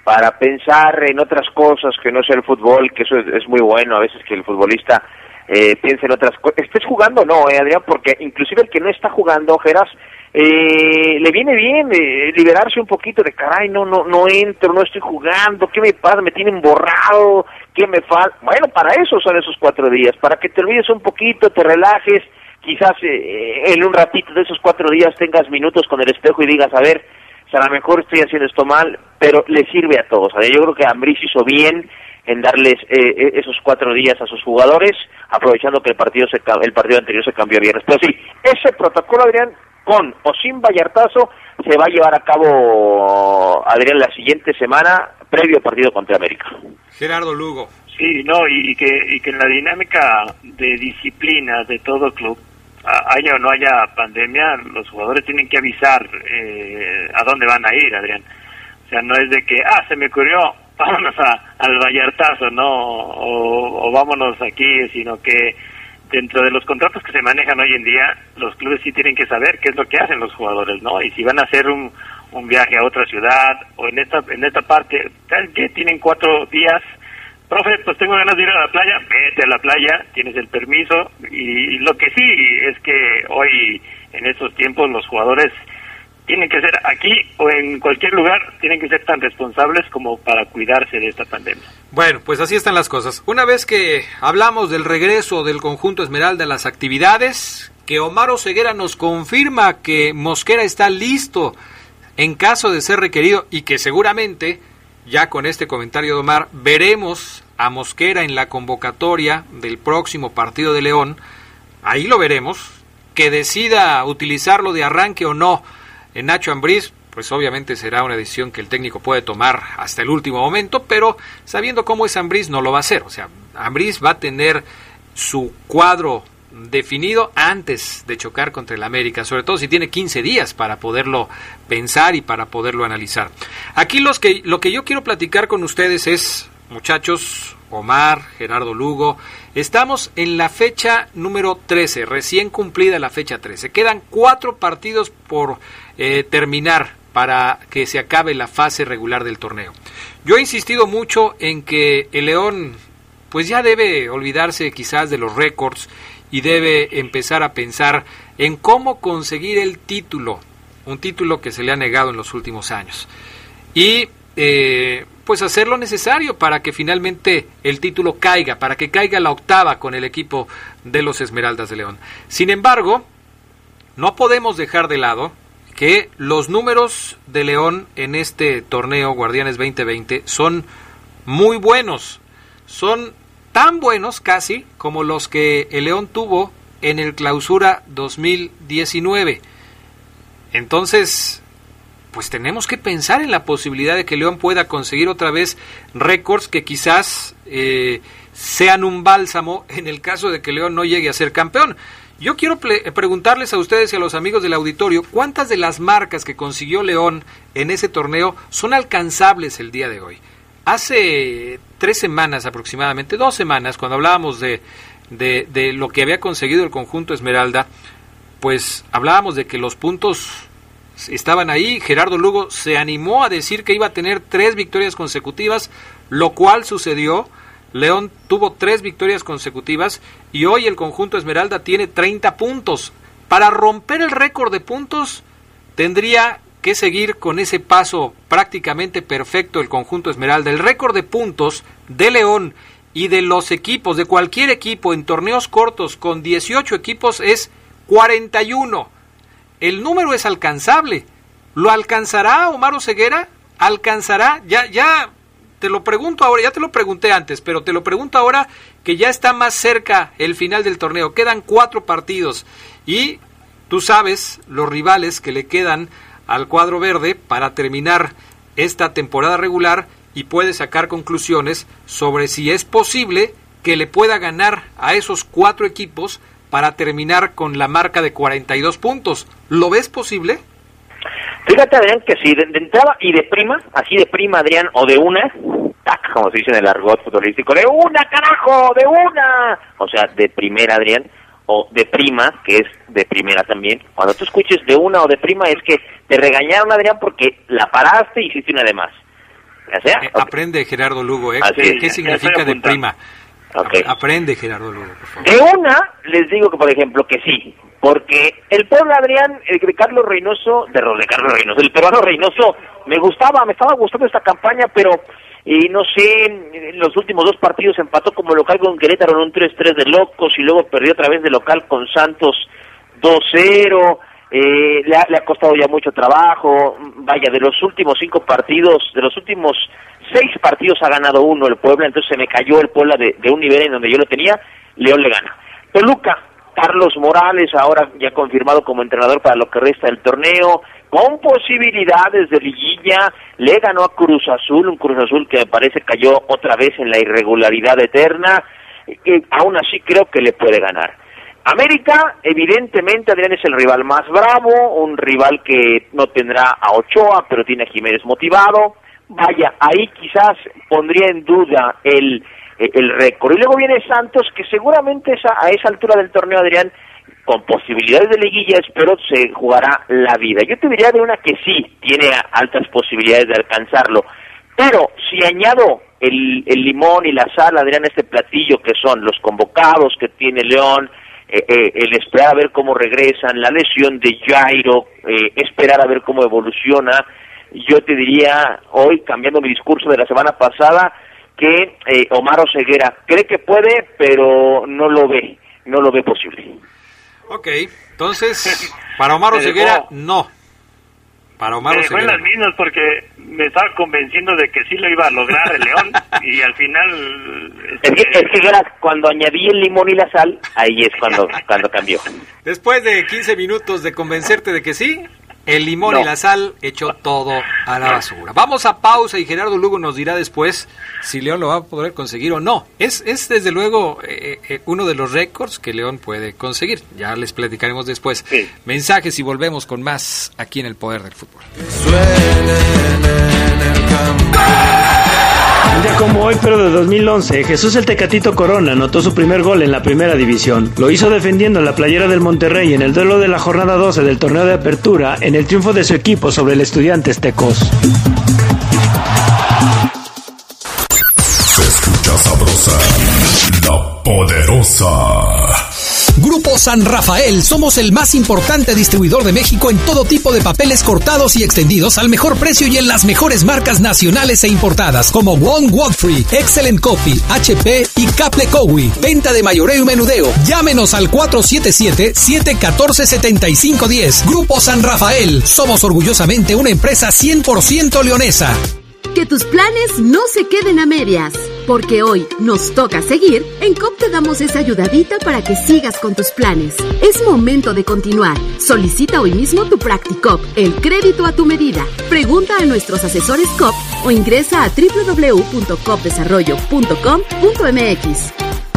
para pensar en otras cosas que no sea el fútbol, que eso es, muy bueno a veces que el futbolista eh, piense en otras cosas. Estés jugando, no, eh, Adrián, porque inclusive el que no está jugando, Geras, eh, le viene bien eh, liberarse un poquito de caray, no, no, no entro, no estoy jugando, ¿qué me pasa? Me tienen borrado, ¿qué me falta? Bueno, para eso son esos cuatro días, para que te olvides un poquito, te relajes, quizás eh, en un ratito de esos cuatro días tengas minutos con el espejo y digas, a ver, o sea, a lo mejor estoy haciendo esto mal, pero le sirve a todos. Yo creo que Ambris hizo bien en darles eh, esos cuatro días a sus jugadores, aprovechando que el partido se, el partido anterior se cambió viernes. Pero sí, ese protocolo, Adrián, con o sin Vallartazo, se va a llevar a cabo, Adrián, la siguiente semana, previo al partido contra América. Gerardo Lugo. Sí, no, y, y, que, y que en la dinámica de disciplina de todo club, haya o no haya pandemia, los jugadores tienen que avisar eh, a dónde van a ir, Adrián. sea, no es de que, ah, se me ocurrió, *laughs* vámonos a, al Vallartazo, ¿no? O, o vámonos aquí, sino que dentro de los contratos que se manejan hoy en día, los clubes sí tienen que saber qué es lo que hacen los jugadores, ¿no? Y si van a hacer un, un viaje a otra ciudad o en esta en esta parte, ¿saben qué? Tienen cuatro días. Profe, pues tengo ganas de ir a la playa, vete a la playa, tienes el permiso. Y, lo que sí es que hoy, en estos tiempos, los jugadores tienen que ser aquí o en cualquier lugar, tienen que ser tan responsables como para cuidarse de esta pandemia. Bueno, pues así están las cosas. Una vez que hablamos del regreso del conjunto Esmeralda a las actividades, que Omar Ceguera nos confirma que Mosquera está listo en caso de ser requerido y que seguramente, ya con este comentario de Omar, veremos a Mosquera en la convocatoria del próximo partido de León, ahí lo veremos, que decida utilizarlo de arranque o no en Nacho Ambriz, pues obviamente será una decisión que el técnico puede tomar hasta el último momento, pero sabiendo cómo es Ambriz no lo va a hacer, o sea, Ambriz va a tener su cuadro definido antes de chocar contra el América, sobre todo si tiene 15 días para poderlo pensar y para poderlo analizar. Aquí los que, lo que yo quiero platicar con ustedes es, muchachos, Omar, Gerardo Lugo, estamos en la fecha número 13, recién cumplida la fecha 13. Quedan cuatro partidos por eh, terminar para que se acabe la fase regular del torneo. Yo he insistido mucho en que el León pues ya debe olvidarse quizás de los récords y debe empezar a pensar en cómo conseguir el título, un título que se le ha negado en los últimos años. Y eh, pues hacer lo necesario para que finalmente el título caiga, para que caiga la octava con el equipo de los Esmeraldas de León. Sin embargo, no podemos dejar de lado que los números de León en este torneo Guardianes 2020 son muy buenos. Son tan buenos casi como los que el León tuvo en el clausura 2019. Entonces, pues tenemos que pensar en la posibilidad de que León pueda conseguir otra vez récords que quizás eh, sean un bálsamo *laughs* en el caso de que León no llegue a ser campeón. Yo quiero preguntarles a ustedes y a los amigos del auditorio cuántas de las marcas que consiguió León en ese torneo son alcanzables el día de hoy. Hace tres semanas aproximadamente, dos semanas, cuando hablábamos de, de, lo que había conseguido el conjunto Esmeralda, pues hablábamos de que los puntos estaban ahí. Gerardo Lugo se animó a decir que iba a tener tres victorias consecutivas, lo cual sucedió. León tuvo tres victorias consecutivas y hoy el conjunto Esmeralda tiene 30 puntos. Para romper el récord de puntos tendría que seguir con ese paso prácticamente perfecto el conjunto Esmeralda. El récord de puntos de León y de los equipos, de cualquier equipo en torneos cortos con 18 equipos es 41. El número es alcanzable. ¿Lo alcanzará Omar Ceguera? ¿Alcanzará? Ya, ya te lo pregunto ahora, ya te lo pregunté antes, pero te lo pregunto ahora que ya está más cerca el final del torneo. Quedan cuatro partidos y tú sabes los rivales que le quedan al cuadro verde para terminar esta temporada regular y puede sacar conclusiones sobre si es posible que le pueda ganar a esos cuatro equipos para terminar con la marca de 42 puntos. ¿Lo ves posible? Fíjate, Adrián, que si de, entrada y de prima, así de prima, Adrián, o de una, tac, como se dice en el argot futbolístico, de una, carajo, de una. O sea, de primera, Adrián, o de prima, que es de primera también, cuando tú escuches de una o de prima es que te regañaron, Adrián, porque la paraste y hiciste una de más. Eh, aprende Gerardo Lugo, ¿eh? ¿Qué, significa de prima? Aprende Gerardo Lugo, por favor. De una, les digo que, por ejemplo, que sí, porque el pueblo Adrián, el de Carlos Reynoso, de, de Carlos Reynoso, el peruano Reynoso, me gustaba, me estaba gustando esta campaña, pero y no sé, en los últimos dos partidos empató como local con Querétaro en un 3-3 de locos y luego perdió otra vez de local con Santos 2-0. Eh, le, ha, le ha costado ya mucho trabajo. Vaya, de los últimos cinco partidos, de los últimos seis partidos ha ganado uno el Puebla, entonces se me cayó el Puebla de, de un nivel en donde yo lo tenía. León le gana. Toluca, Carlos Morales, ahora ya confirmado como entrenador para lo que resta del torneo, con posibilidades de liguilla, le ganó a Cruz Azul, un Cruz Azul que me parece cayó otra vez en la irregularidad eterna, y aún así creo que le puede ganar. América, evidentemente, Adrián es el rival más bravo, un rival que no tendrá a Ochoa, pero tiene a Jiménez motivado. Vaya, ahí quizás pondría en duda el, el récord. Y luego viene Santos, que seguramente a esa altura del torneo, Adrián, con posibilidades de liguilla, espero se jugará la vida. Yo te diría de una que sí tiene altas posibilidades de alcanzarlo, pero si añado el, el limón y la sal, Adrián, este platillo que son los convocados que tiene León, eh, eh, el esperar a ver cómo regresan, la lesión de Jairo, eh, esperar a ver cómo evoluciona, yo te diría hoy, cambiando mi discurso de la semana pasada, que Omar Oseguera cree que puede, pero no lo ve, no lo ve posible. Ok, entonces, para Omar *laughs* Oseguera, no. Para Omar me fue las mismas porque me estaba convenciendo de que sí lo iba a lograr el León *laughs* y al final... Es, que, es que cuando añadí el limón y la sal, ahí es cuando, cuando cambió. Después de 15 minutos de convencerte de que sí, el limón y la sal echó todo a la basura. Vamos a pausa y Gerardo Lugo nos dirá después si León lo va a poder conseguir o no. Es, es desde luego eh, eh, uno de los récords que León puede conseguir. Ya les platicaremos después. Mensajes y volvemos con más aquí en el Poder del Fútbol. Un día como hoy, pero de 2011, Jesús el Tecatito Corona anotó su primer gol en la primera división. Lo hizo defendiendo la playera del Monterrey en el duelo de la jornada 12 del torneo de apertura en el triunfo de su equipo sobre el Estudiantes Tecos. Se escucha sabrosa, la poderosa. Grupo San Rafael, somos el más importante distribuidor de México en todo tipo de papeles cortados y extendidos al mejor precio y en las mejores marcas nacionales e importadas como One Walk Excellent Coffee, HP y Caple Cowie. Venta de mayoreo y menudeo. Llámenos al 477-714-7510. Grupo San Rafael, somos orgullosamente una empresa 100% leonesa. Que tus planes no se queden a medias, porque hoy nos toca seguir. En COP te damos esa ayudadita para que sigas con tus planes. Es momento de continuar. Solicita hoy mismo tu Practicop, el crédito a tu medida. Pregunta a nuestros asesores COP o ingresa a www.copdesarrollo.com.mx.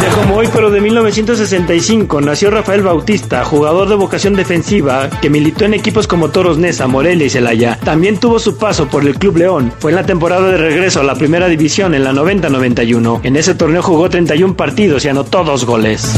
Día como hoy, pero de 1965, nació Rafael Bautista, jugador de vocación defensiva que militó en equipos como Toros Nesa, Morelia y Celaya. También tuvo su paso por el Club León. Fue en la temporada de regreso a la primera división en la 90-91. En ese torneo jugó 31 partidos y anotó dos goles.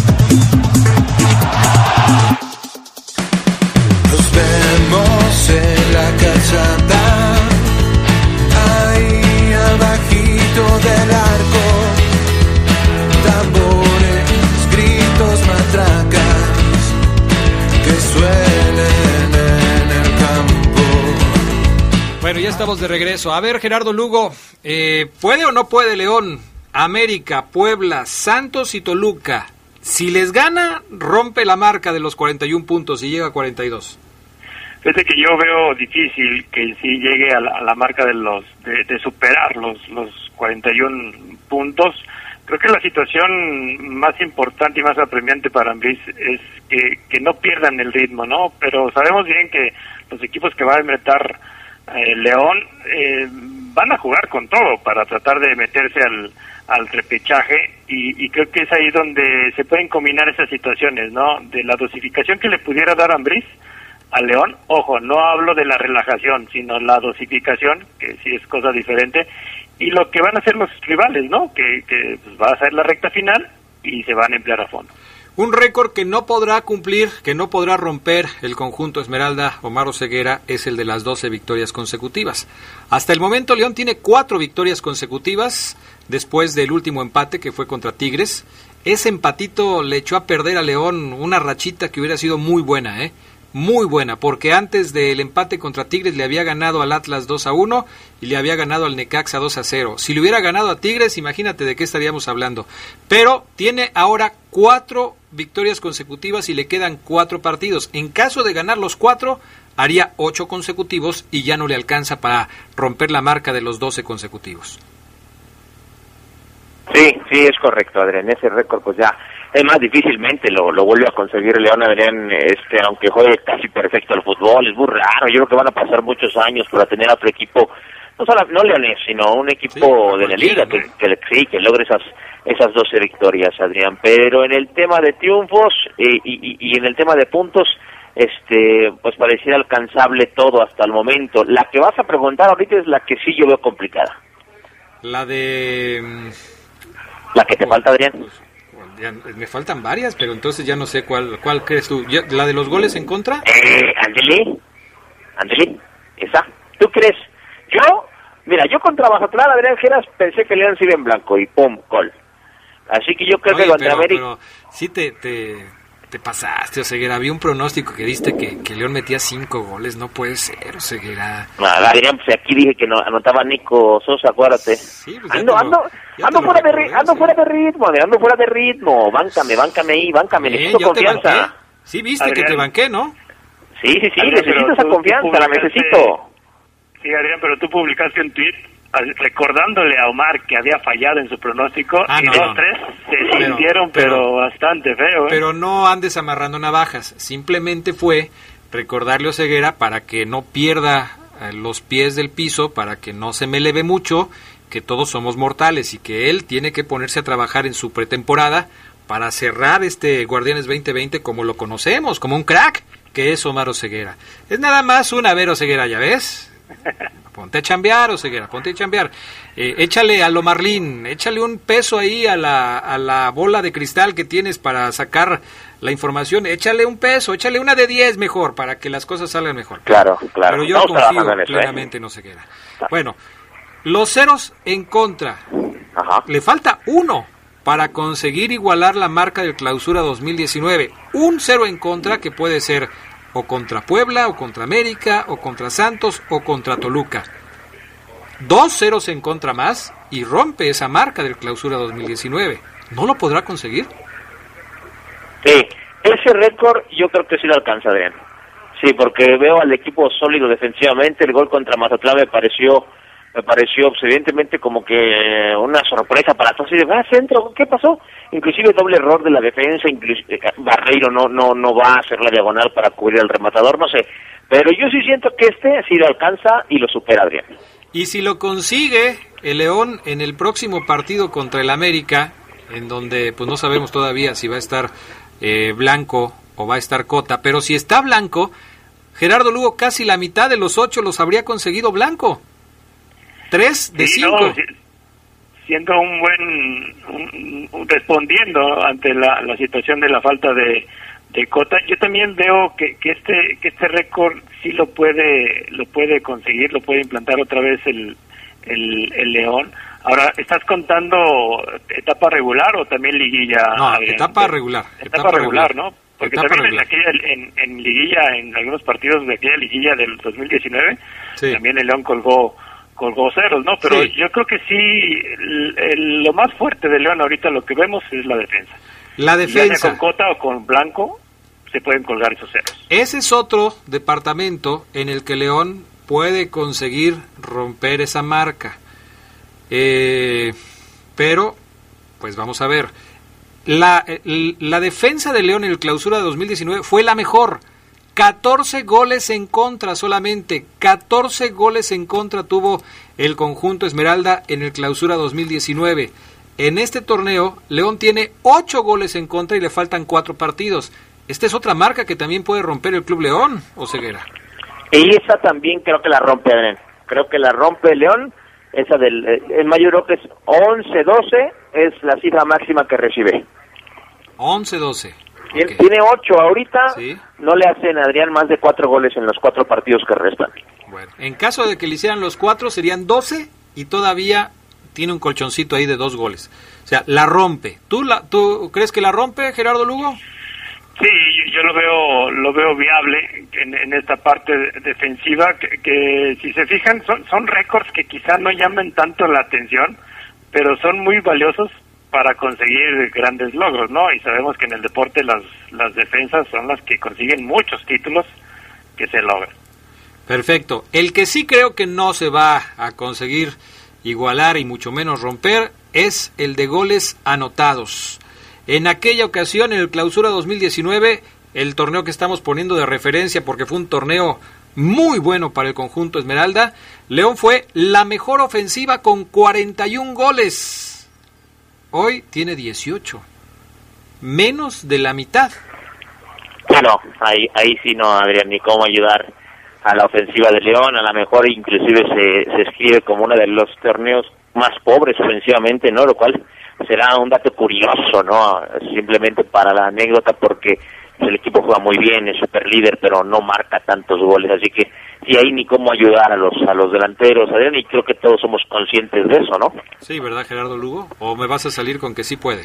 Estamos de regreso. A ver, Gerardo Lugo, eh, ¿puede o no puede León, América, Puebla, Santos y Toluca? Si les gana, rompe la marca de los 41 puntos y llega a 42. Fíjate que yo veo difícil que si llegue a la, marca de los de, superar los los 41 puntos. Creo que la situación más importante y más apremiante para Ambris es que, que no pierdan el ritmo, ¿no? Pero sabemos bien que los equipos que van a enfrentar eh, León eh, van a jugar con todo para tratar de meterse al, al repechaje y, creo que es ahí donde se pueden combinar esas situaciones, ¿no? De la dosificación que le pudiera dar Ambriz a León, ojo, no hablo de la relajación, sino la dosificación, que sí es cosa diferente, y lo que van a hacer los rivales, ¿no? Que, que pues, va a ser la recta final y se van a emplear a fondo. Un récord que no podrá cumplir, que no podrá romper el conjunto Esmeralda Omar Ceguera es el de las 12 victorias consecutivas. Hasta el momento León tiene cuatro victorias consecutivas después del último empate que fue contra Tigres. Ese empatito le echó a perder a León una rachita que hubiera sido muy buena, ¿eh? Muy buena, porque antes del empate contra Tigres le había ganado al Atlas 2 a 1 y le había ganado al Necaxa 2 a 0. Si le hubiera ganado a Tigres, imagínate de qué estaríamos hablando. Pero tiene ahora cuatro victorias consecutivas y le quedan cuatro partidos. En caso de ganar los cuatro, haría ocho consecutivos y ya no le alcanza para romper la marca de los 12 consecutivos. Sí, sí, es correcto, Adrián. Ese récord, pues ya es más difícilmente lo, lo vuelve a conseguir León Adrián, este, aunque juegue casi perfecto el fútbol, es muy raro, yo creo que van a pasar muchos años para tener otro equipo, no solo no leonés, sino un equipo de la liga que, que, sí, que logre esas esas 12 victorias, Adrián, pero en el tema de triunfos y, y, y en el tema de puntos, este, pues pareciera alcanzable todo hasta el momento. La que vas a preguntar ahorita es la que sí yo veo complicada. La de... La que te falta, Adrián. Pues, me faltan varias, pero entonces ya no sé cuál cuál crees tú. ¿La de los goles en contra? Eh, Andeli, esa. ¿Tú crees? Yo, mira, yo contra Mazatlán, Adrián Geras, pensé que León se iba en blanco y pum, gol. Así que yo creo que contra América... Pero sí te, te, te pasaste, Oseguera. Había un pronóstico que diste que, que León metía cinco goles. No puede ser, Oseguera. Nada, Adrián, pues aquí dije que no, anotaba Nico Sosa, acuérdate. Sí, pues ando, ando, ando, fuera de, ando fuera de ritmo, ando fuera de ritmo. Báncame, báncame ahí, báncame, necesito confianza. Sí, viste que te banqué, ¿no? Sí, sí, sí, necesito esa confianza, la necesito. Sí, Adrián, pero tú publicaste un tweet recordándole a Omar que había fallado en su pronóstico ah, y dos, tres se sintieron pero, bastante feo. ¿eh? Pero no andes amarrando navajas, simplemente fue recordarle a Ceguera para que no pierda eh, los pies del piso, para que no se me eleve mucho, que todos somos mortales y que él tiene que ponerse a trabajar en su pretemporada para cerrar este Guardianes 2020 como lo conocemos, como un crack que es Omar Oseguera. Es nada más una ver Oseguera, ¿ya ves? *laughs* Ponte a chambear, Oseguera, ponte a chambear. Eh, échale a lo Marlín, échale un peso ahí a la, a la bola de cristal que tienes para sacar la información. Échale un peso, échale una de 10 mejor para que las cosas salgan mejor. Claro, claro. Pero yo confío ¿eh? plenamente en Oseguera. Bueno, los ceros en contra. Le falta uno para conseguir igualar la marca del clausura 2019. Un cero en contra que puede ser o contra Puebla, o contra América, o contra Santos, o contra Toluca. Dos ceros en contra más y rompe esa marca del clausura 2019. ¿No lo podrá conseguir? Sí, ese récord yo creo que sí lo alcanza, Adrián. Sí, porque veo al equipo sólido defensivamente. El gol contra Mazatlán me pareció me pareció evidentemente como que una sorpresa para todos. Y de ah, centro qué pasó inclusive doble error de la defensa eh, Barreiro no no no va a hacer la diagonal para cubrir al rematador no sé. Pero yo sí siento que este sí lo alcanza y lo supera Adrián. Y si lo consigue el León en el próximo partido contra el América en donde pues no sabemos todavía si va a estar eh, Blanco o va a estar Cota pero si está Blanco Gerardo Lugo casi la mitad de los ocho los habría conseguido Blanco Tres de cinco. siendo un buen, respondiendo ante la, la, situación de la falta de, de Cota, yo también veo que, que este que este récord sí lo puede lo puede conseguir, lo puede implantar otra vez el, el, el León. Ahora, ¿estás contando etapa regular o también liguilla? No, etapa regular. Etapa, regular, ¿no? Porque también en, aquella, en, en, liguilla, en algunos partidos de aquella liguilla del 2019, también el León colgó colgó ceros, ¿no? Pero yo creo que sí, lo más fuerte de León ahorita lo que vemos es la defensa. La defensa. con Cota o con Blanco se pueden colgar esos ceros. Ese es otro departamento en el que León puede conseguir romper esa marca. Eh, pero, pues vamos a ver. La, la defensa de León en el clausura de 2019 fue la mejor 14 goles en contra solamente, 14 goles en contra tuvo el conjunto Esmeralda en el clausura 2019. En este torneo, León tiene 8 goles en contra y le faltan 4 partidos. Esta es otra marca que también puede romper el Club León, o Ceguera. Y esa también creo que la rompe, Adrián. Creo que la rompe León. Esa del eh, el mayor que es 11-12 es la cifra máxima que recibe. 11-12. Tiene ocho ahorita, no le hacen a Adrián más de cuatro goles en los cuatro partidos que restan. Bueno, en caso de que le hicieran los cuatro serían doce y todavía tiene un colchoncito ahí de dos goles. O sea, la rompe. ¿Tú, la, ¿Tú crees que la rompe, Gerardo Lugo? Sí, yo, lo veo lo veo viable en, esta parte defensiva que, si se fijan son son récords que quizá no llamen tanto la atención, pero son muy valiosos para conseguir grandes logros, ¿no? Y sabemos que en el deporte las defensas son las que consiguen muchos títulos que se logran. Perfecto. El que sí creo que no se va a conseguir igualar y mucho menos romper es el de goles anotados. En aquella ocasión, en el clausura 2019, el torneo que estamos poniendo de referencia porque fue un torneo muy bueno para el conjunto Esmeralda, León fue la mejor ofensiva con 41 goles. Hoy tiene 18. Menos de la mitad. Bueno, ahí, ahí sí no, habría ni cómo ayudar a la ofensiva de León, a lo mejor inclusive se, se escribe como uno de los torneos más pobres ofensivamente, ¿no? Lo cual será un dato curioso, ¿no? Simplemente para la anécdota porque el equipo juega muy bien, es super líder, pero no marca tantos goles, así que sí hay ni cómo ayudar a los a los delanteros, Adrián, y creo que todos somos conscientes de eso, ¿no? Sí, ¿verdad, Gerardo Lugo? ¿O me vas a salir con que sí puede?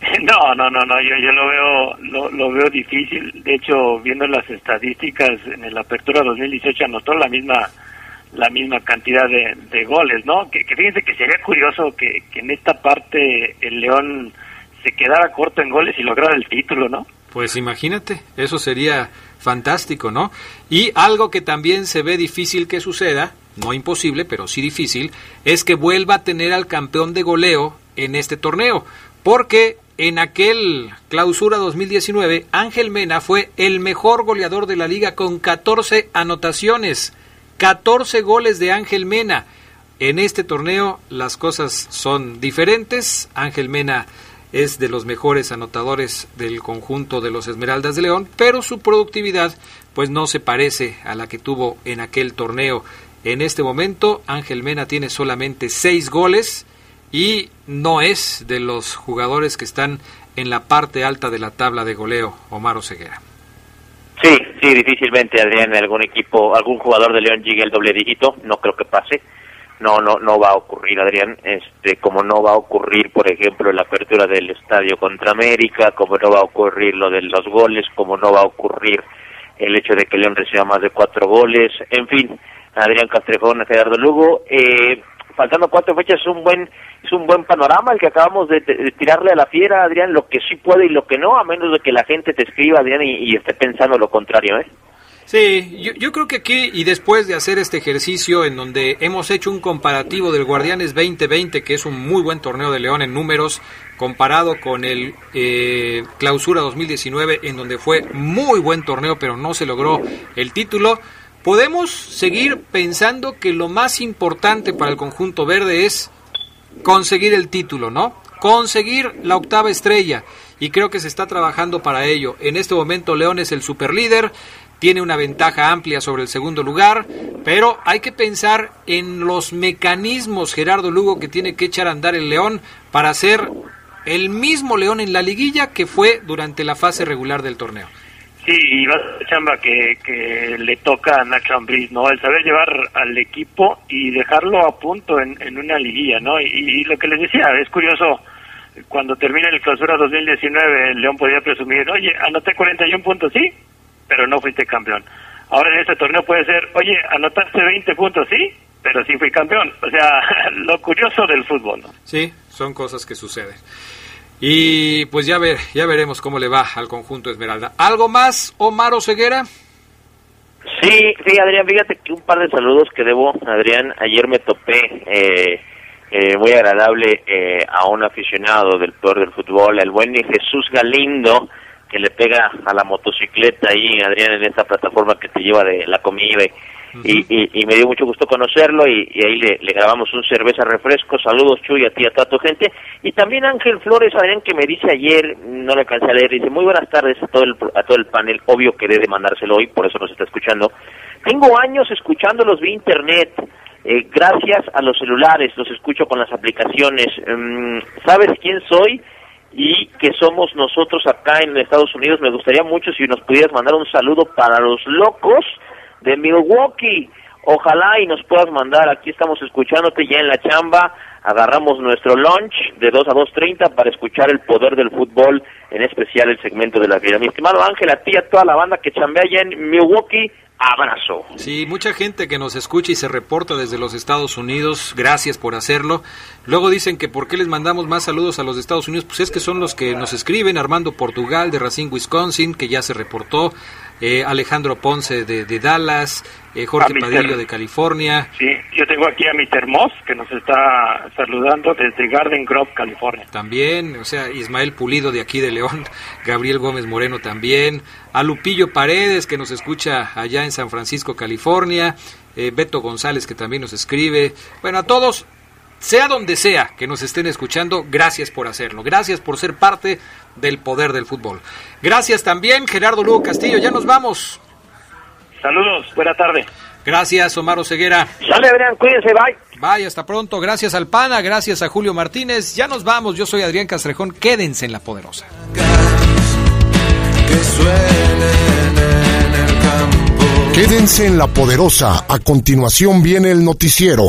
*laughs* No, no, no, no, yo, yo lo veo lo, lo veo difícil. De hecho, viendo las estadísticas, en el Apertura 2018 anotó la misma la misma cantidad de, de goles, ¿no? Que, que, fíjense que sería curioso que, que en esta parte el León se quedara corto en goles y lograra el título, ¿no? Pues imagínate, eso sería fantástico, ¿no? Y algo que también se ve difícil que suceda, no imposible, pero sí difícil, es que vuelva a tener al campeón de goleo en este torneo, porque en aquel clausura 2019, Ángel Mena fue el mejor goleador de la liga con 14 anotaciones. 14 goles de Ángel Mena. En este torneo las cosas son diferentes. Ángel Mena es de los mejores anotadores del conjunto de los Esmeraldas de León, pero su productividad pues no se parece a la que tuvo en aquel torneo. En este momento Ángel Mena tiene solamente 6 goles y no es de los jugadores que están en la parte alta de la tabla de goleo, Omar Oseguera. Sí, sí, difícilmente Adrián, algún equipo, algún jugador de León llegue al doble dígito, no creo que pase. No, no, no va a ocurrir, Adrián. Este, como no va a ocurrir, por ejemplo, la apertura del estadio contra América, como no va a ocurrir lo de los goles, como no va a ocurrir el hecho de que León reciba más de cuatro goles, en fin, Adrián Castrejón, Gerardo Lugo, eh, faltando cuatro fechas es un buen es un buen panorama el que acabamos de, tirarle a la fiera, Adrián, lo que sí puede y lo que no, a menos de que la gente te escriba, Adrián, y, esté pensando lo contrario, ¿eh? Sí, yo, creo que aquí y después de hacer este ejercicio en donde hemos hecho un comparativo del Guardianes 2020, que es un muy buen torneo de León en números, comparado con el eh, Clausura 2019, en donde fue muy buen torneo, pero no se logró el título, podemos seguir pensando que lo más importante para el conjunto verde es conseguir el título, ¿no? Conseguir la octava estrella. Y creo que se está trabajando para ello. En este momento León es el superlíder, tiene una ventaja amplia sobre el segundo lugar, pero hay que pensar en los mecanismos, Gerardo Lugo, que tiene que echar a andar el León para ser el mismo León en la liguilla que fue durante la fase regular del torneo. Sí, y va a chamba que, que le toca a Nacho Ambriz, ¿no? El saber llevar al equipo y dejarlo a punto en, en una liguilla, ¿no? Y, lo que les decía, es curioso, cuando termina el clausura 2019, el León podía presumir, oye, anoté 41 puntos, sí, pero no fuiste campeón. Ahora en este torneo puede ser, oye, anotaste 20 puntos, sí, pero sí fui campeón. O sea, *laughs* lo curioso del fútbol, ¿no? Sí, son cosas que suceden. Y pues ya ver, ya veremos cómo le va al conjunto Esmeralda. ¿Algo más, Omar Ceguera? Sí, sí, Adrián, fíjate que un par de saludos que debo, Adrián. Ayer me topé eh, eh, muy agradable eh, a un aficionado del peor del fútbol, el buen Jesús Galindo, que le pega a la motocicleta ahí, Adrián, en esta plataforma que te lleva de la comida y y, y, me dio mucho gusto conocerlo y, ahí le, grabamos un cerveza refresco. Saludos Chuy a ti, a toda tu gente. Y también Ángel Flores, Adrián, que me dice ayer, no le alcancé a leer, dice muy buenas tardes a todo el, a todo el panel, obvio que debe mandárselo hoy, por eso nos está escuchando. Tengo años escuchándolos vía internet. Eh, gracias a los celulares, los escucho con las aplicaciones. Mm, ¿Sabes quién soy? Y que somos nosotros acá en Estados Unidos. Me gustaría mucho si nos pudieras mandar un saludo para los locos de Milwaukee. Ojalá y nos puedas mandar, aquí estamos escuchándote ya en la chamba, agarramos nuestro lunch de 2 a 2.30 para escuchar el poder del fútbol, en especial el segmento de la vida. Mi estimado Ángel, a ti a toda la banda que chambea allá en Milwaukee, abrazo. Sí, mucha gente que nos escucha y se reporta desde los Estados Unidos, gracias por hacerlo. Luego dicen que por qué les mandamos más saludos a los Estados Unidos, pues es que son los que nos escriben, Armando Portugal de Racine, Wisconsin, que ya se reportó, eh, Alejandro Ponce de, de Dallas, eh, Jorge. Padillo de California. Sí, yo tengo aquí a Mr. Moss que nos está saludando desde Garden Grove, California. También, o sea, Ismael Pulido de aquí de León, *laughs* Gabriel Gómez Moreno también, a Lupillo Paredes que nos escucha allá en San Francisco, California, eh, Beto González que también nos escribe, bueno, a todos, sea donde sea que nos estén escuchando, gracias por hacerlo, gracias por ser parte del poder del fútbol. Gracias también, Gerardo Lugo Castillo, ya nos vamos. Saludos, buena tarde. Gracias, Omar Ceguera. Sale, Adrián, cuídense, bye. Bye, hasta pronto. Gracias al PANA, gracias a Julio Martínez. Ya nos vamos. Yo soy Adrián Castrejón. Quédense en La Poderosa. que suenen en el campo. Quédense en la poderosa. A continuación viene el noticiero.